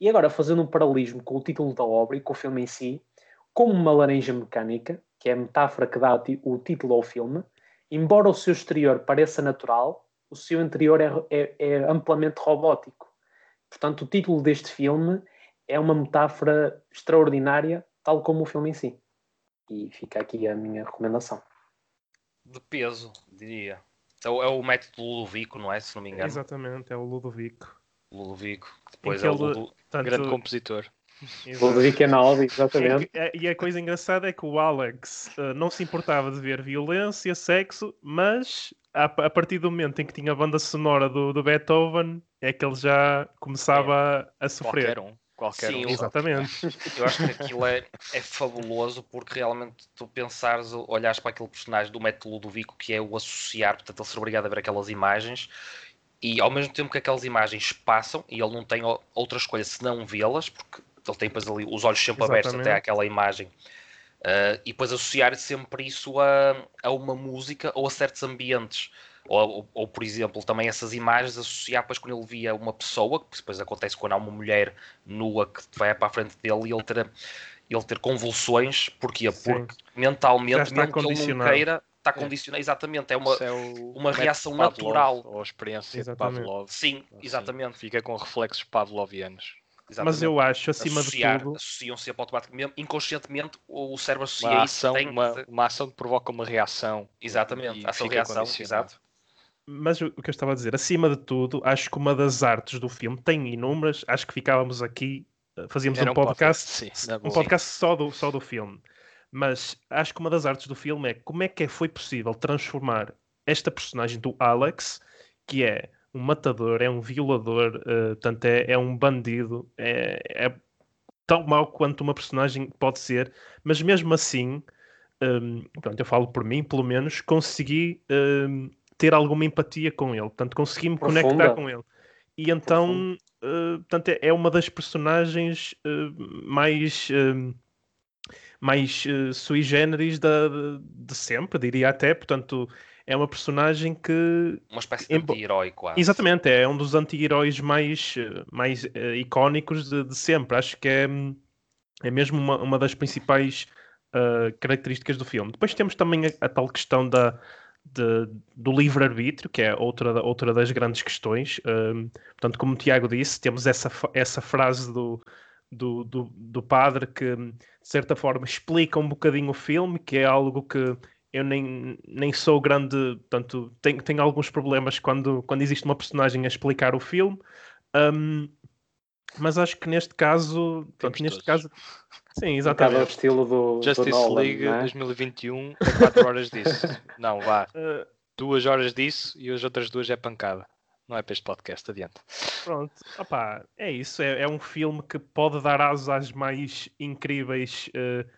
E agora, fazendo um paralelismo com o título da obra e com o filme em si, como uma laranja mecânica, que é a metáfora que dá o título ao filme, embora o seu exterior pareça natural, o seu interior é, é, é amplamente robótico. Portanto, o título deste filme é uma metáfora extraordinária, tal como o filme em si. E fica aqui a minha recomendação. De peso, diria. É o, é o método Ludovico, não é? Se não me engano. Exatamente, é o Ludovico. Ludovico, depois é o Ludo... Tanto... grande compositor. Ludovico Einaudi, exatamente. E, e, a coisa engraçada é que o Alex uh, não se importava de ver violência, sexo, mas a, a, partir do momento em que tinha a banda sonora do, do Beethoven, é que ele já começava é. a sofrer. Qualquer um. Qualquer Sim, um. exatamente. Eu acho que aquilo é, é fabuloso porque realmente tu pensares, olhares para aquele personagem do método Ludovico que é o associar, portanto ele ser obrigado a ver aquelas imagens e ao mesmo tempo que aquelas imagens passam e ele não tem outra escolha senão vê-las, porque ele tem depois ali os olhos sempre Exatamente. abertos até àquela imagem. Uh, e depois associar sempre isso a, a uma música ou a certos ambientes. Ou, ou, ou, por exemplo, também essas imagens associar depois quando ele via uma pessoa, que depois acontece quando há uma mulher nua que vai para a frente dele e ele ter, ele ter convulsões. Porquê? Sim. Porque mentalmente, mesmo que ele não queira, está é. condicionado. Exatamente, é uma, é uma reação Pavlov, natural. Ou a experiência exatamente. de Pavlov. Sim, assim, exatamente. Fica com reflexos pavlovianos. Exatamente. Mas eu acho, acima Associar, de tudo. Associam-se automaticamente, inconscientemente, o cérebro associa uma ação, isso. Uma, uma ação que provoca uma reação. Exatamente, ação-reação, exato. Mas o que eu estava a dizer, acima de tudo, acho que uma das artes do filme tem inúmeras. Acho que ficávamos aqui, eh, fazíamos um, um podcast, sim, um podcast só do, só do filme. Mas acho que uma das artes do filme é como é que foi possível transformar esta personagem do Alex, que é um matador, é um violador, uh, portanto, é, é um bandido, é, é, tão mau quanto uma personagem pode ser, mas mesmo assim, um, portanto, eu falo por mim, pelo menos, consegui um, ter alguma empatia com ele, portanto, consegui me Profunda. conectar com ele. E então, uh, portanto, é, é uma das personagens uh, mais. Uh, mais sui generis de, de, de, sempre, diria até. Portanto, é uma personagem que. Uma espécie de anti-herói, quase. Exatamente, é um dos anti-heróis mais, mais uh, icónicos de, de, sempre. Acho que é, é mesmo uma, uma das principais uh, características do filme. Depois temos também a, a tal questão da, de, do livre-arbítrio, que é outra, outra das grandes questões. Um, portanto, como o Tiago disse, temos essa, essa frase do, do, do, do, padre que, de certa forma, explica um bocadinho o filme, que é algo que eu nem, nem sou grande, portanto, tenho, tenho alguns problemas quando, quando existe uma personagem a explicar o filme. Um, mas acho que neste caso, portanto, neste caso, sim, exatamente. Estilo do Justice do Nolan, League é? 2021 é 4 horas disso. não, vá. Uh, duas horas disso e as outras duas é pancada. Não é para este podcast, adiante. Pronto, opá, é isso. É, é um filme que pode dar asas às mais incríveis uh,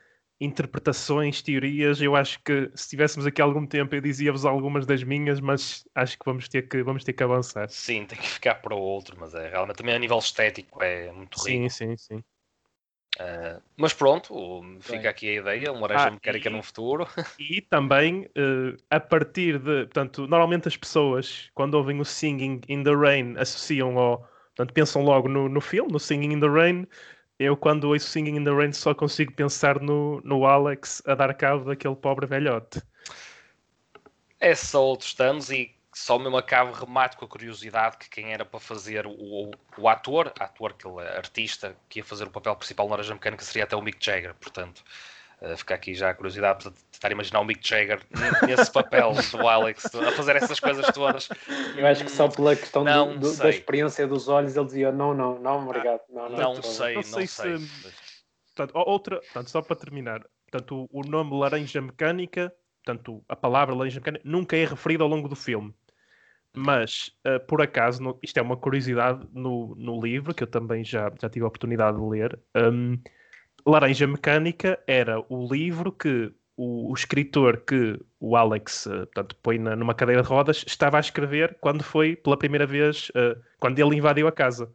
interpretações, teorias. Eu acho que se tivéssemos aqui algum tempo eu dizia-vos algumas das minhas, mas acho que vamos ter que, vamos ter que avançar. Sim, tem que ficar para o outro, mas é realmente também a nível estético é muito rico. Sim, sim, sim. Uh, mas pronto, fica Bem. aqui a ideia, uma laranja ah, mecânica e, no futuro. E também, uh, a partir de. Portanto, normalmente as pessoas, quando ouvem o Singing in the Rain, associam ao. Portanto, pensam logo no, no filme, no Singing in the Rain, eu quando ouço Singing in the Rain só consigo pensar no, no Alex a dar cabo daquele pobre velhote. É só outros anos e só mesmo acabo remate com a curiosidade que quem era para fazer o, o, o ator, ator, aquele artista que ia fazer o papel principal na Laranja Mecânica seria até o Mick Jagger, portanto Uh, fica aqui já a curiosidade de tentar imaginar o Mick Jagger nesse papel do Alex, a fazer essas coisas todas. Eu acho que só pela questão do, do, da experiência dos olhos ele dizia: não, não, não, obrigado. Não, não, não sei, não sei. sei. Se, portanto, outra, portanto, só para terminar, portanto, o, o nome Laranja Mecânica, portanto, a palavra Laranja Mecânica, nunca é referida ao longo do filme. Mas, uh, por acaso, no, isto é uma curiosidade no, no livro, que eu também já, já tive a oportunidade de ler. Um, Laranja Mecânica era o livro que o, o escritor que o Alex uh, portanto, põe na, numa cadeira de rodas estava a escrever quando foi pela primeira vez, uh, quando ele invadiu a casa.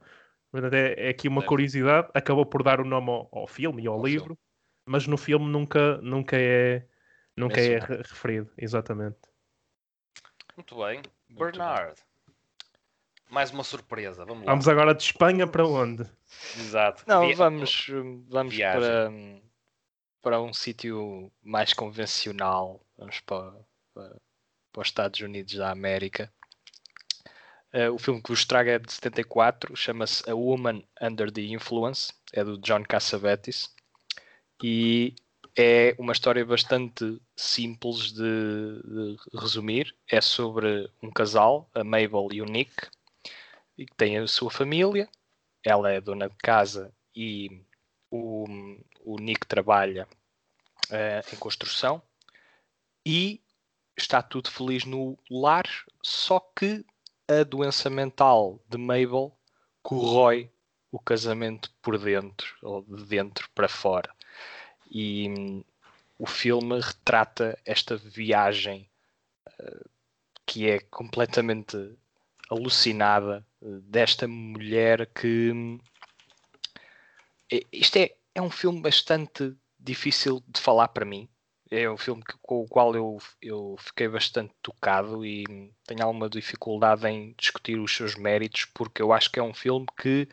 É, é aqui uma curiosidade, acabou por dar o nome ao, ao filme e ao, ao livro, filme. mas no filme nunca, nunca é, nunca é, é referido, exatamente. Muito bem. Bernard. Mais uma surpresa, vamos lá. Vamos agora de Espanha para onde? Exato. Não, Via... vamos, vamos para, para um sítio mais convencional. Vamos para, para, para, os Estados Unidos da América. Uh, o filme que vos trago é de 74, chama-se A Woman Under the Influence, é do John Cassavetes e é uma história bastante simples de, de resumir. É sobre um casal, a Mabel e o Nick, e que tem a sua família. Ela é dona de casa e o, o Nick trabalha uh, em construção e está tudo feliz no lar, só que a doença mental de Mabel corrói o casamento por dentro, ou de dentro para fora. E um, o filme retrata esta viagem uh, que é completamente alucinada desta mulher que. Isto é, é um filme bastante difícil de falar para mim. É um filme que, com o qual eu, eu fiquei bastante tocado e tenho alguma dificuldade em discutir os seus méritos, porque eu acho que é um filme que,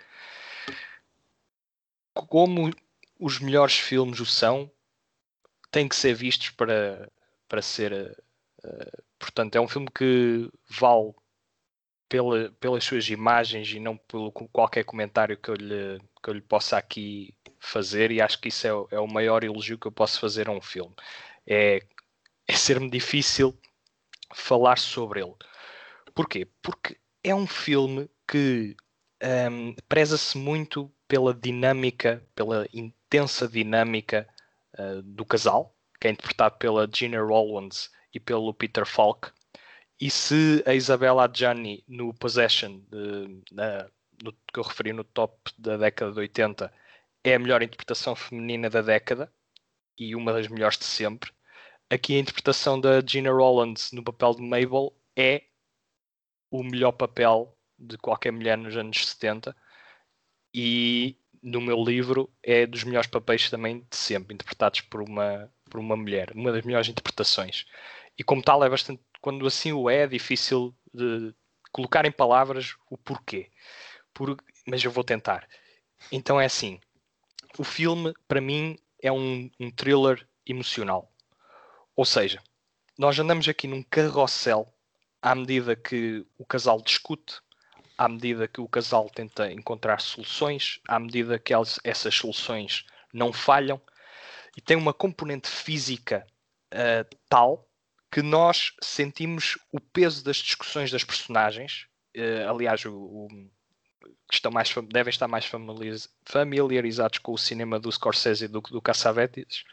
como os melhores filmes o são, tem que ser vistos para, para ser. Uh, portanto, é um filme que vale pela, pelas suas imagens e não pelo qualquer comentário que eu lhe, que eu lhe possa aqui fazer, e acho que isso é, é o maior elogio que eu posso fazer a um filme. É, é ser-me difícil falar sobre ele. Porquê? Porque é um filme que um, preza-se muito pela dinâmica, pela intensa dinâmica uh, do casal, que é interpretado pela Gina Rowlands e pelo Peter Falk, e se a Isabella Adjani no Possession, de, na, no, que eu referi no top da década de 80, é a melhor interpretação feminina da década e uma das melhores de sempre, aqui a interpretação da Gina Rowlands no papel de Mabel é o melhor papel de qualquer mulher nos anos 70 e no meu livro, é dos melhores papéis também de sempre, interpretados por uma, por uma mulher, uma das melhores interpretações. E como tal, é bastante, quando assim o é, é difícil de colocar em palavras o porquê. Por, mas eu vou tentar. Então é assim: o filme, para mim, é um, um thriller emocional. Ou seja, nós andamos aqui num carrossel à medida que o casal discute, à medida que o casal tenta encontrar soluções, à medida que elas, essas soluções não falham, e tem uma componente física uh, tal que nós sentimos o peso das discussões das personagens. Uh, aliás, o, o, estão mais, devem estar mais familiarizados com o cinema do Scorsese do, do Cassavetes.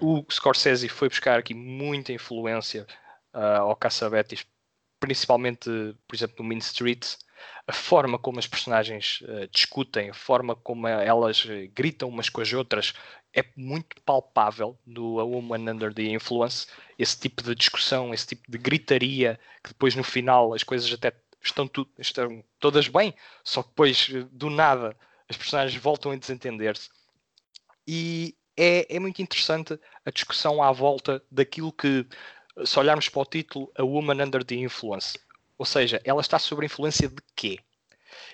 O Scorsese foi buscar aqui muita influência uh, ao Cassavetes principalmente, por exemplo, no Mean Street, a forma como as personagens uh, discutem, a forma como elas uh, gritam umas com as outras, é muito palpável no A Woman Under the Influence. Esse tipo de discussão, esse tipo de gritaria, que depois no final as coisas até estão, tu, estão todas bem, só que depois eh, do nada as personagens voltam a desentender-se. E é, é muito interessante a discussão à volta daquilo que se olharmos para o título, A Woman Under the Influence, ou seja, ela está sob a influência de quê?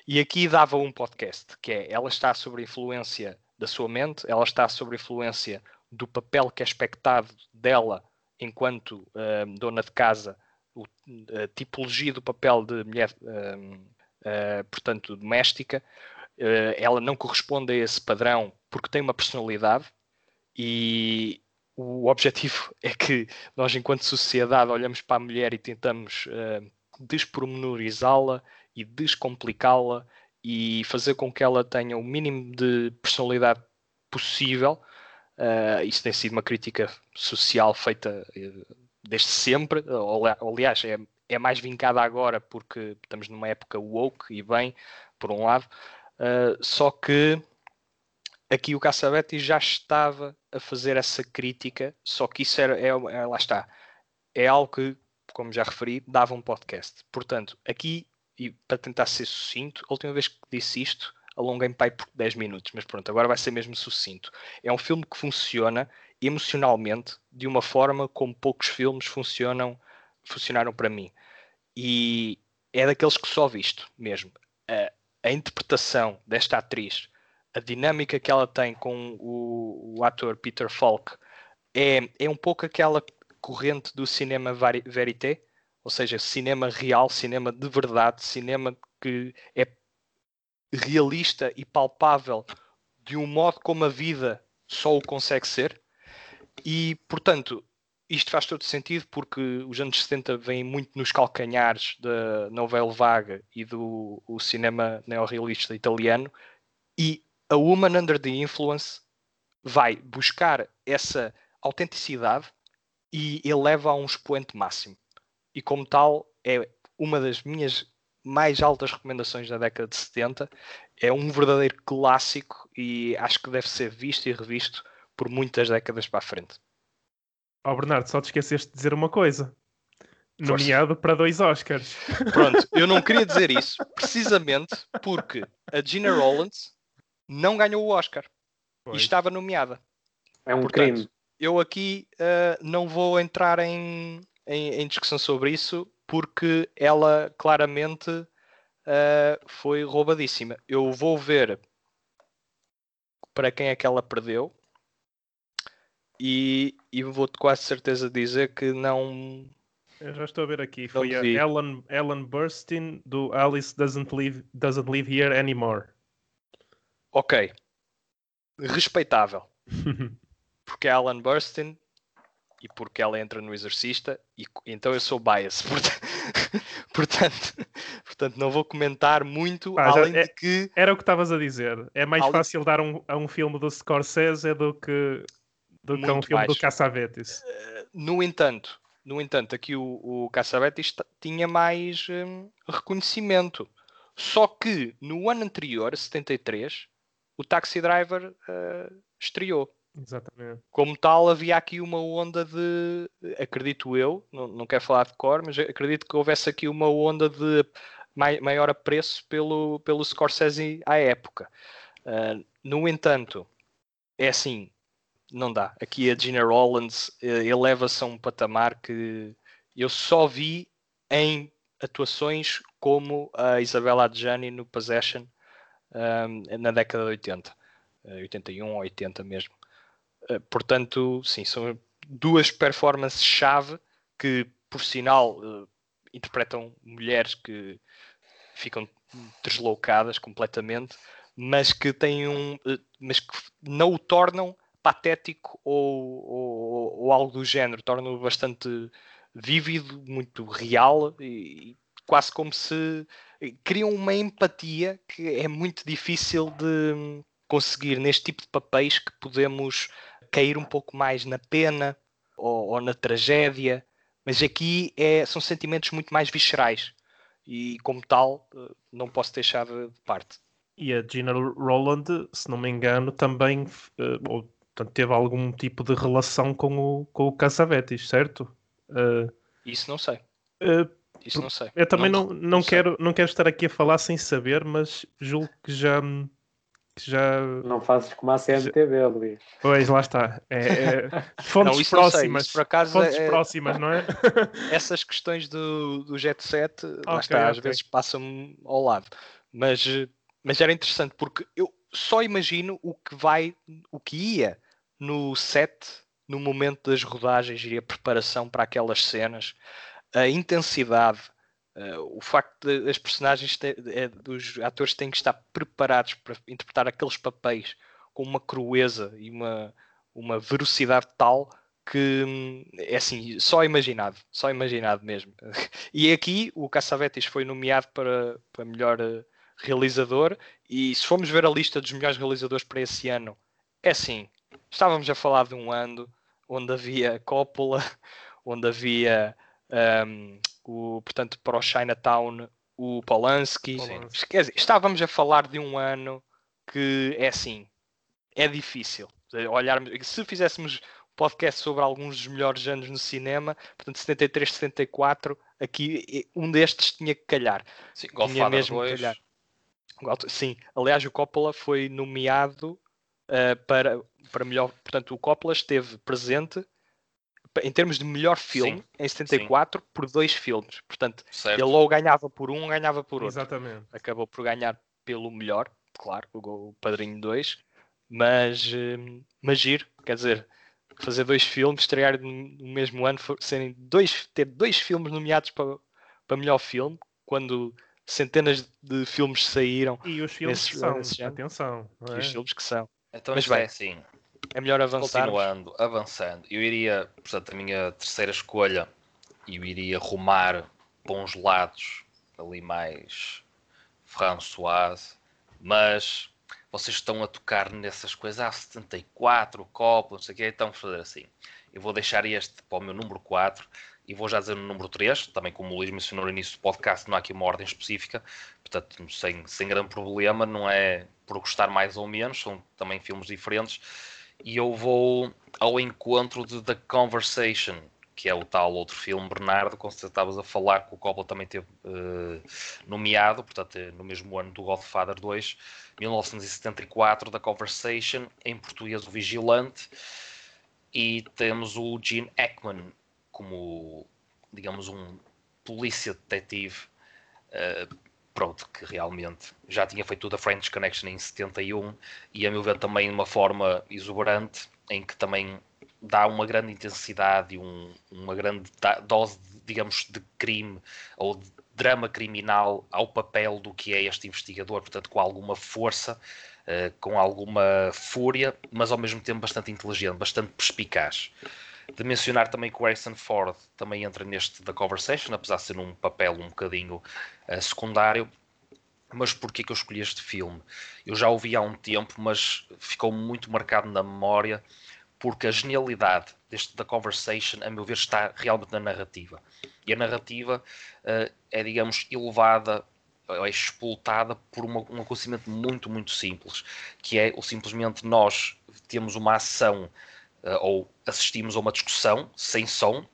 E aqui dava um podcast, que é ela está sob a influência da sua mente, ela está sob a influência do papel que é expectado dela enquanto uh, dona de casa, o, a tipologia do papel de mulher, uh, uh, portanto, doméstica, ela não corresponde a esse padrão porque tem uma personalidade e, o objetivo é que nós, enquanto sociedade, olhamos para a mulher e tentamos uh, despormenorizá-la e descomplicá-la e fazer com que ela tenha o mínimo de personalidade possível. Uh, isso tem sido uma crítica social feita uh, desde sempre. Aliás, é, é mais vincada agora porque estamos numa época woke e bem, por um lado. Uh, só que aqui o Cassavetti já estava a fazer essa crítica, só que isso era, é, é, lá está, é algo que, como já referi, dava um podcast. Portanto, aqui, e para tentar ser sucinto, a última vez que disse isto, alonguei-me pai por 10 minutos, mas pronto, agora vai ser mesmo sucinto. É um filme que funciona emocionalmente de uma forma como poucos filmes funcionam, funcionaram para mim. E é daqueles que só visto mesmo. A, a interpretação desta atriz a dinâmica que ela tem com o, o ator Peter Falk é, é um pouco aquela corrente do cinema verité, ou seja, cinema real, cinema de verdade, cinema que é realista e palpável de um modo como a vida só o consegue ser. E, portanto, isto faz todo sentido porque os anos 70 vêm muito nos calcanhares da novela vaga e do cinema neorrealista italiano e a Woman Under the Influence vai buscar essa autenticidade e eleva a um expoente máximo. E como tal, é uma das minhas mais altas recomendações da década de 70. É um verdadeiro clássico e acho que deve ser visto e revisto por muitas décadas para a frente. Oh, Bernardo, só te esqueceste de dizer uma coisa. Nomeado para dois Oscars. Pronto, eu não queria dizer isso precisamente porque a Gina Rollins não ganhou o Oscar pois. e estava nomeada. É um Portanto, crime. Eu aqui uh, não vou entrar em, em, em, discussão sobre isso porque ela claramente uh, foi roubadíssima. Eu vou ver para quem é que ela perdeu e, e vou-te quase certeza dizer que não. Eu já estou a ver aqui. Foi a Ellen, Ellen Burstyn do Alice Doesn't Live, Doesn't Live Here Anymore ok, respeitável. porque é Alan Burstyn e porque ela entra no Exorcista, e então eu sou bias. Portanto, portanto, não vou comentar muito, ah, além é, de que. Era o que estavas a dizer. É mais além... fácil dar um, a um filme do Scorsese do que, do que a um filme mais. do Cassavetes. Uh, no entanto, no entanto, aqui o, o Cassavetes tinha mais um, reconhecimento. Só que no ano anterior, 73, o Taxi Driver uh, estreou. Exatamente. Como tal, havia aqui uma onda de, acredito eu, não, não quero falar de cor, mas acredito que houvesse aqui uma onda de mai, maior apreço pelo, pelo Scorsese à época. Uh, no entanto, é assim, não dá. Aqui a Gina Rollins uh, eleva-se a um patamar que eu só vi em atuações como a Isabella Adjani no Possession um, na década de 80, 81 ou 80 mesmo. Uh, portanto, sim, são duas performances-chave que, por sinal, uh, interpretam mulheres que ficam deslocadas completamente, mas que têm um, uh, mas que não o tornam patético ou, ou, ou algo do género, tornam-o bastante vívido, muito real e, quase como se criam uma empatia que é muito difícil de conseguir neste tipo de papéis que podemos cair um pouco mais na pena ou, ou na tragédia, mas aqui é, são sentimentos muito mais viscerais e como tal eh, não posso deixar de parte. E a Gina Rowland, se não me engano, também uh, ou, portanto, teve algum tipo de relação com o, com o Cassavetes, certo? Uh, Isso não sei. Uh, isso não sei. Eu também não, não, não, quero, não quero estar aqui a falar sem saber, mas julgo que já. Que já... Não fazes como a CMTV, já... Luís. Pois, lá está. É, é... Fontes não, próximas. Sei, por acaso fontes é... próximas, não é? Essas questões do, do Jet Set, okay, lá está, às vezes passam ao lado. Mas, mas era interessante porque eu só imagino o que vai, o que ia no set no momento das rodagens e a preparação para aquelas cenas a intensidade, uh, o facto de as personagens, é, dos atores têm que estar preparados para interpretar aqueles papéis com uma crueza e uma, uma velocidade tal que é assim, só imaginado, só imaginado mesmo. E aqui o Cassavetes foi nomeado para, para melhor eh, realizador e se formos ver a lista dos melhores realizadores para esse ano, é assim, estávamos a falar de um ano onde havia Coppola, onde havia um, o, portanto, para o Chinatown, o Polanski. Polanski. Quer dizer, estávamos a falar de um ano que é assim, é difícil olhar. Se fizéssemos podcast sobre alguns dos melhores anos no cinema, portanto 73, 74, aqui um destes tinha que calhar. Sim, tinha mesmo 2. que calhar. Sim, aliás o Coppola foi nomeado uh, para, para melhor, portanto o Coppola esteve presente em termos de melhor filme, sim, em 74, sim. por dois filmes. Portanto, certo. ele ou ganhava por um, ou ganhava por outro. Exatamente. Acabou por ganhar pelo melhor, claro, o Padrinho 2, mas, hum, mas giro, quer dizer, fazer dois filmes, estrear no mesmo ano, serem dois, ter dois filmes nomeados para, para melhor filme, quando centenas de filmes saíram. E os filmes que são, atenção. É? E os filmes que são. Então, mas bem, é assim, é melhor avançar. Continuando, avançando. Eu iria, portanto, a minha terceira escolha, eu iria rumar para uns lados ali mais Françoise, mas vocês estão a tocar nessas coisas, ah, 74, copo, não sei o quê, então vamos fazer assim. Eu vou deixar este para o meu número 4 e vou já dizer no número 3, também como o Luís mencionou no início do podcast, não há aqui uma ordem específica, portanto, sem, sem grande problema, não é por gostar mais ou menos, são também filmes diferentes e eu vou ao encontro de The Conversation, que é o tal outro filme, Bernardo, como você estavas a falar, que o Coppola também teve uh, nomeado, portanto, é no mesmo ano do Godfather 2, 1974, The Conversation, em português o Vigilante, e temos o Gene Hackman como, digamos, um polícia detetive uh, pronto, que realmente já tinha feito da French Connection em 71 e a meu ver também de uma forma exuberante, em que também dá uma grande intensidade e um, uma grande dose, digamos, de crime ou de drama criminal ao papel do que é este investigador, portanto, com alguma força, uh, com alguma fúria, mas ao mesmo tempo bastante inteligente, bastante perspicaz. De mencionar também que o Harrison Ford também entra neste da Conversation, apesar de ser um papel um bocadinho uh, secundário. Mas porquê que eu escolhi este filme? Eu já o vi há um tempo, mas ficou muito marcado na memória porque a genialidade deste da Conversation, a meu ver, está realmente na narrativa. E a narrativa uh, é, digamos, elevada, é explotada por uma, um acontecimento muito, muito simples, que é o simplesmente nós temos uma ação ou assistimos a uma discussão sem som,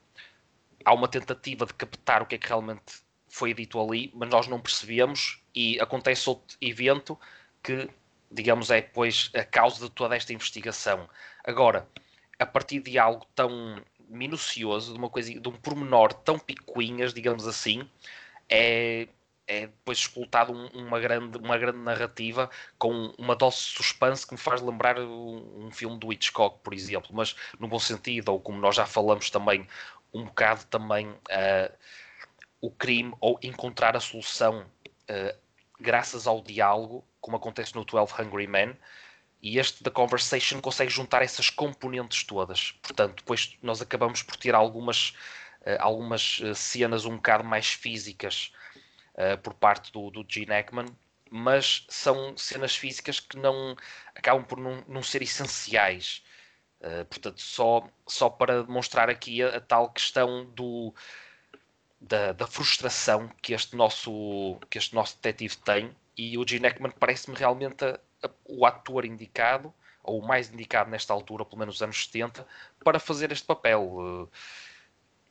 há uma tentativa de captar o que é que realmente foi dito ali, mas nós não percebemos e acontece outro evento que digamos, é depois a causa de toda esta investigação. Agora, a partir de algo tão minucioso, de uma coisa, de um pormenor tão picuinhas, digamos assim, é, é depois explotado um, uma, grande, uma grande narrativa com uma dose de suspense que me faz lembrar um, um, filme do Hitchcock, por exemplo, mas no bom sentido, ou como nós já falamos também, um bocado também uh, o crime ou encontrar a solução uh, graças ao diálogo, como acontece no 12 Hungry Men, e este da Conversation consegue juntar essas componentes todas. Portanto, depois nós acabamos por ter algumas, uh, algumas cenas um bocado mais físicas uh, por parte do, do Gene Hackman, mas são cenas físicas que não acabam por não, não ser essenciais. Uh, portanto, só, só para demonstrar aqui a, a tal questão do, da, da, frustração que este, nosso, que este nosso detetive tem, e o Gene Hackman parece-me realmente a, a, o ator indicado, ou o mais indicado nesta altura, pelo menos nos anos 70, para fazer este papel. Uh,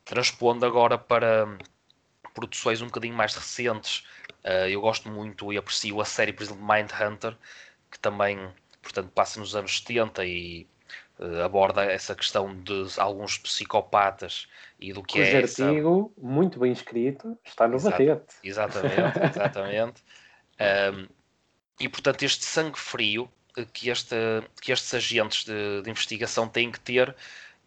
transpondo agora para, produções um bocadinho mais recentes, uh, eu gosto muito e aprecio a série, por exemplo, Mindhunter, que também, portanto, passa nos anos 70 e uh, aborda essa questão de alguns psicopatas e do que Cujo é artigo, essa... muito bem escrito, está no Exato, batete. Exatamente, exatamente. um, e, portanto, este sangue frio que, este, que estes agentes de, de investigação têm que ter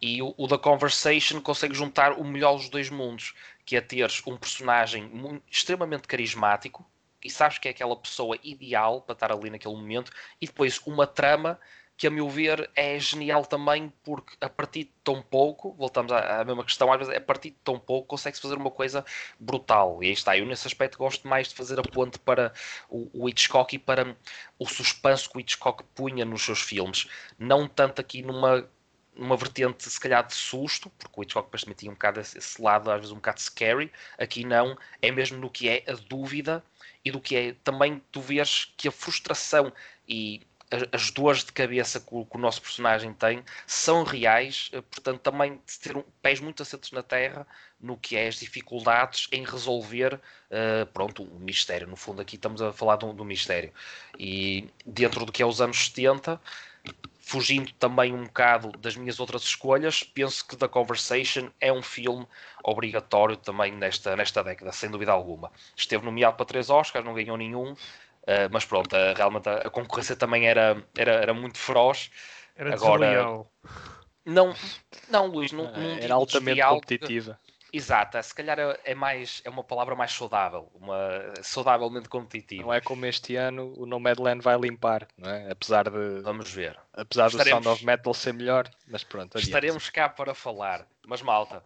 e o, o The Conversation consegue juntar o melhor dos dois mundos, que é teres um personagem extremamente carismático e sabes que é aquela pessoa ideal para estar ali naquele momento, e depois uma trama que, a meu ver, é genial também, porque a partir de tão pouco, voltamos à, à mesma questão, às vezes, a partir de tão pouco consegue-se fazer uma coisa brutal. E aí está, eu nesse aspecto gosto mais de fazer a ponte para o, o Hitchcock e para o suspense que o Hitchcock punha nos seus filmes. Não tanto aqui numa uma vertente se calhar de susto, porque o Hitchcock depois também tinha um bocado esse lado às vezes um bocado scary, aqui não, é mesmo no que é a dúvida e do que é também tu vês que a frustração e as dores de cabeça que o, que o, nosso personagem tem são reais, eh, portanto também de ter um, pés muito assentos na terra no que é as dificuldades em resolver uh, pronto, um mistério, no fundo aqui estamos a falar de um, de um mistério. E dentro do que é os anos 70 fugindo também um bocado das minhas outras escolhas, penso que The Conversation é um filme obrigatório também nesta, nesta década, sem dúvida alguma. Esteve nomeado para três Oscars, não ganhou nenhum, uh, mas pronto, uh, realmente a, a, concorrência também era, era, era muito feroz. Era Agora, não, não, Luís, não, não era altamente competitiva. Exato, se calhar é, é, mais, é uma palavra mais saudável, uma saudavelmente competitiva. Não é como este ano o Nomadland vai limpar, não é? Apesar de. Vamos ver. Apesar Estaremos... do Sound of Metal ser melhor, mas pronto. Adiante. Estaremos cá para falar. Mas malta,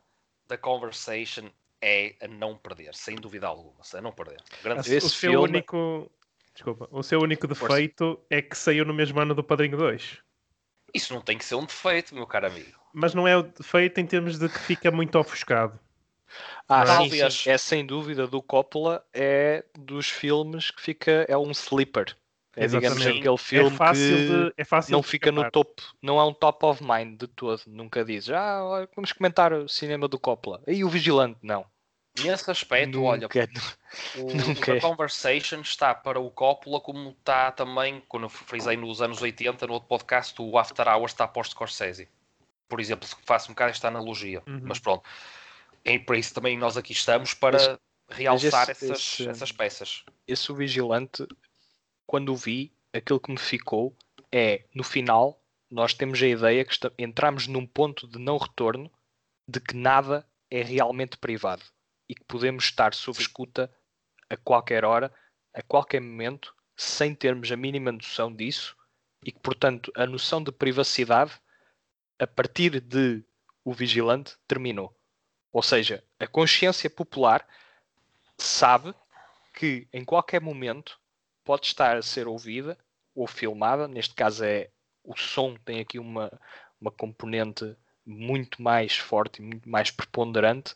The Conversation é a não perder, sem dúvida alguma, a não perder. Grande o seu filme... único. Desculpa, o seu único defeito Força. é que saiu no mesmo ano do Padrinho 2. Isso não tem que ser um defeito, meu caro amigo. Mas não é o defeito em termos de que fica muito ofuscado. Ah, sim, sim, é sem dúvida do Coppola, é dos filmes que fica, é um sleeper. É, digamos, aquele filme é que de, é não fica no topo, não é um top of mind de todo, nunca diz, ah, vamos comentar o cinema do Coppola. E o Vigilante, não. Nesse aspecto, nunca, olha, o, nunca. o Conversation está para o Coppola como está também, quando eu frisei nos anos 80, no outro podcast, o After Hours está para o Scorsese. Por exemplo, se faço um bocado esta analogia. Uhum. Mas pronto, é por isso também nós aqui estamos para realçar esse, essas, esse, essas peças. Esse o Vigilante, quando o vi, aquilo que me ficou é, no final, nós temos a ideia que entramos num ponto de não retorno de que nada é realmente privado e que podemos estar sob escuta a qualquer hora, a qualquer momento, sem termos a mínima noção disso e que, portanto, a noção de privacidade, a partir de o vigilante, terminou. Ou seja, a consciência popular sabe que em qualquer momento pode estar a ser ouvida ou filmada. Neste caso é o som tem aqui uma, uma componente muito mais forte e muito mais preponderante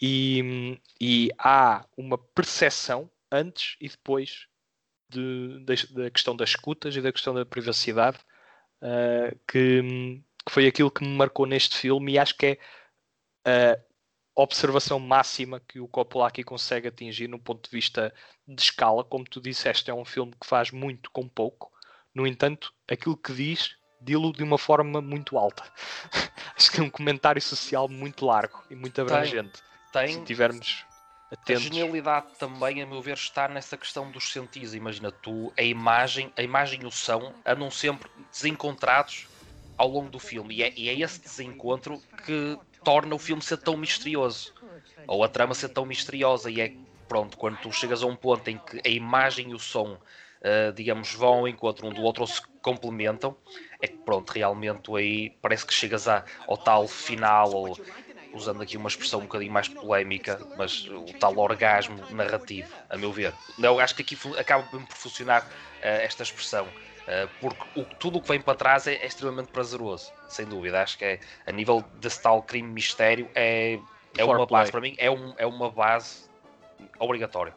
e, e há uma percepção antes e depois de, de, da questão das escutas e da questão da privacidade uh, que, que, foi aquilo que me marcou neste filme e acho que é uh, observação máxima que o Coppola aqui consegue atingir no ponto de vista de escala. Como tu disseste, é um filme que faz muito com pouco, No entanto, aquilo que diz, dilo de uma forma muito alta. Acho que é um comentário social muito largo e muito abrangente. Tem, tem se tivermos atentos. A genialidade também, a meu ver, está nessa questão dos sentidos. Imagina tu, a imagem, a imagem e o som andam sempre desencontrados ao longo do filme. E é, e é esse desencontro que torna o filme ser tão misterioso. Ou a trama ser tão misteriosa. E é pronto, quando tu chegas a um ponto em que a imagem e o som, uh, digamos, vão ao encontro um do outro ou se complementam, é que pronto, realmente aí parece que chegas a, ao tal final, ou usando aqui uma expressão um bocadinho mais polémica, mas o tal orgasmo narrativo, a meu ver. Eu acho que aqui acaba por funcionar uh, esta expressão. Uh, porque o, tudo o que vem para trás é, é, extremamente prazeroso, sem dúvida. Acho que é, a nível desse tal crime mistério é, é uma base, para mim, é, um, é uma base obrigatória.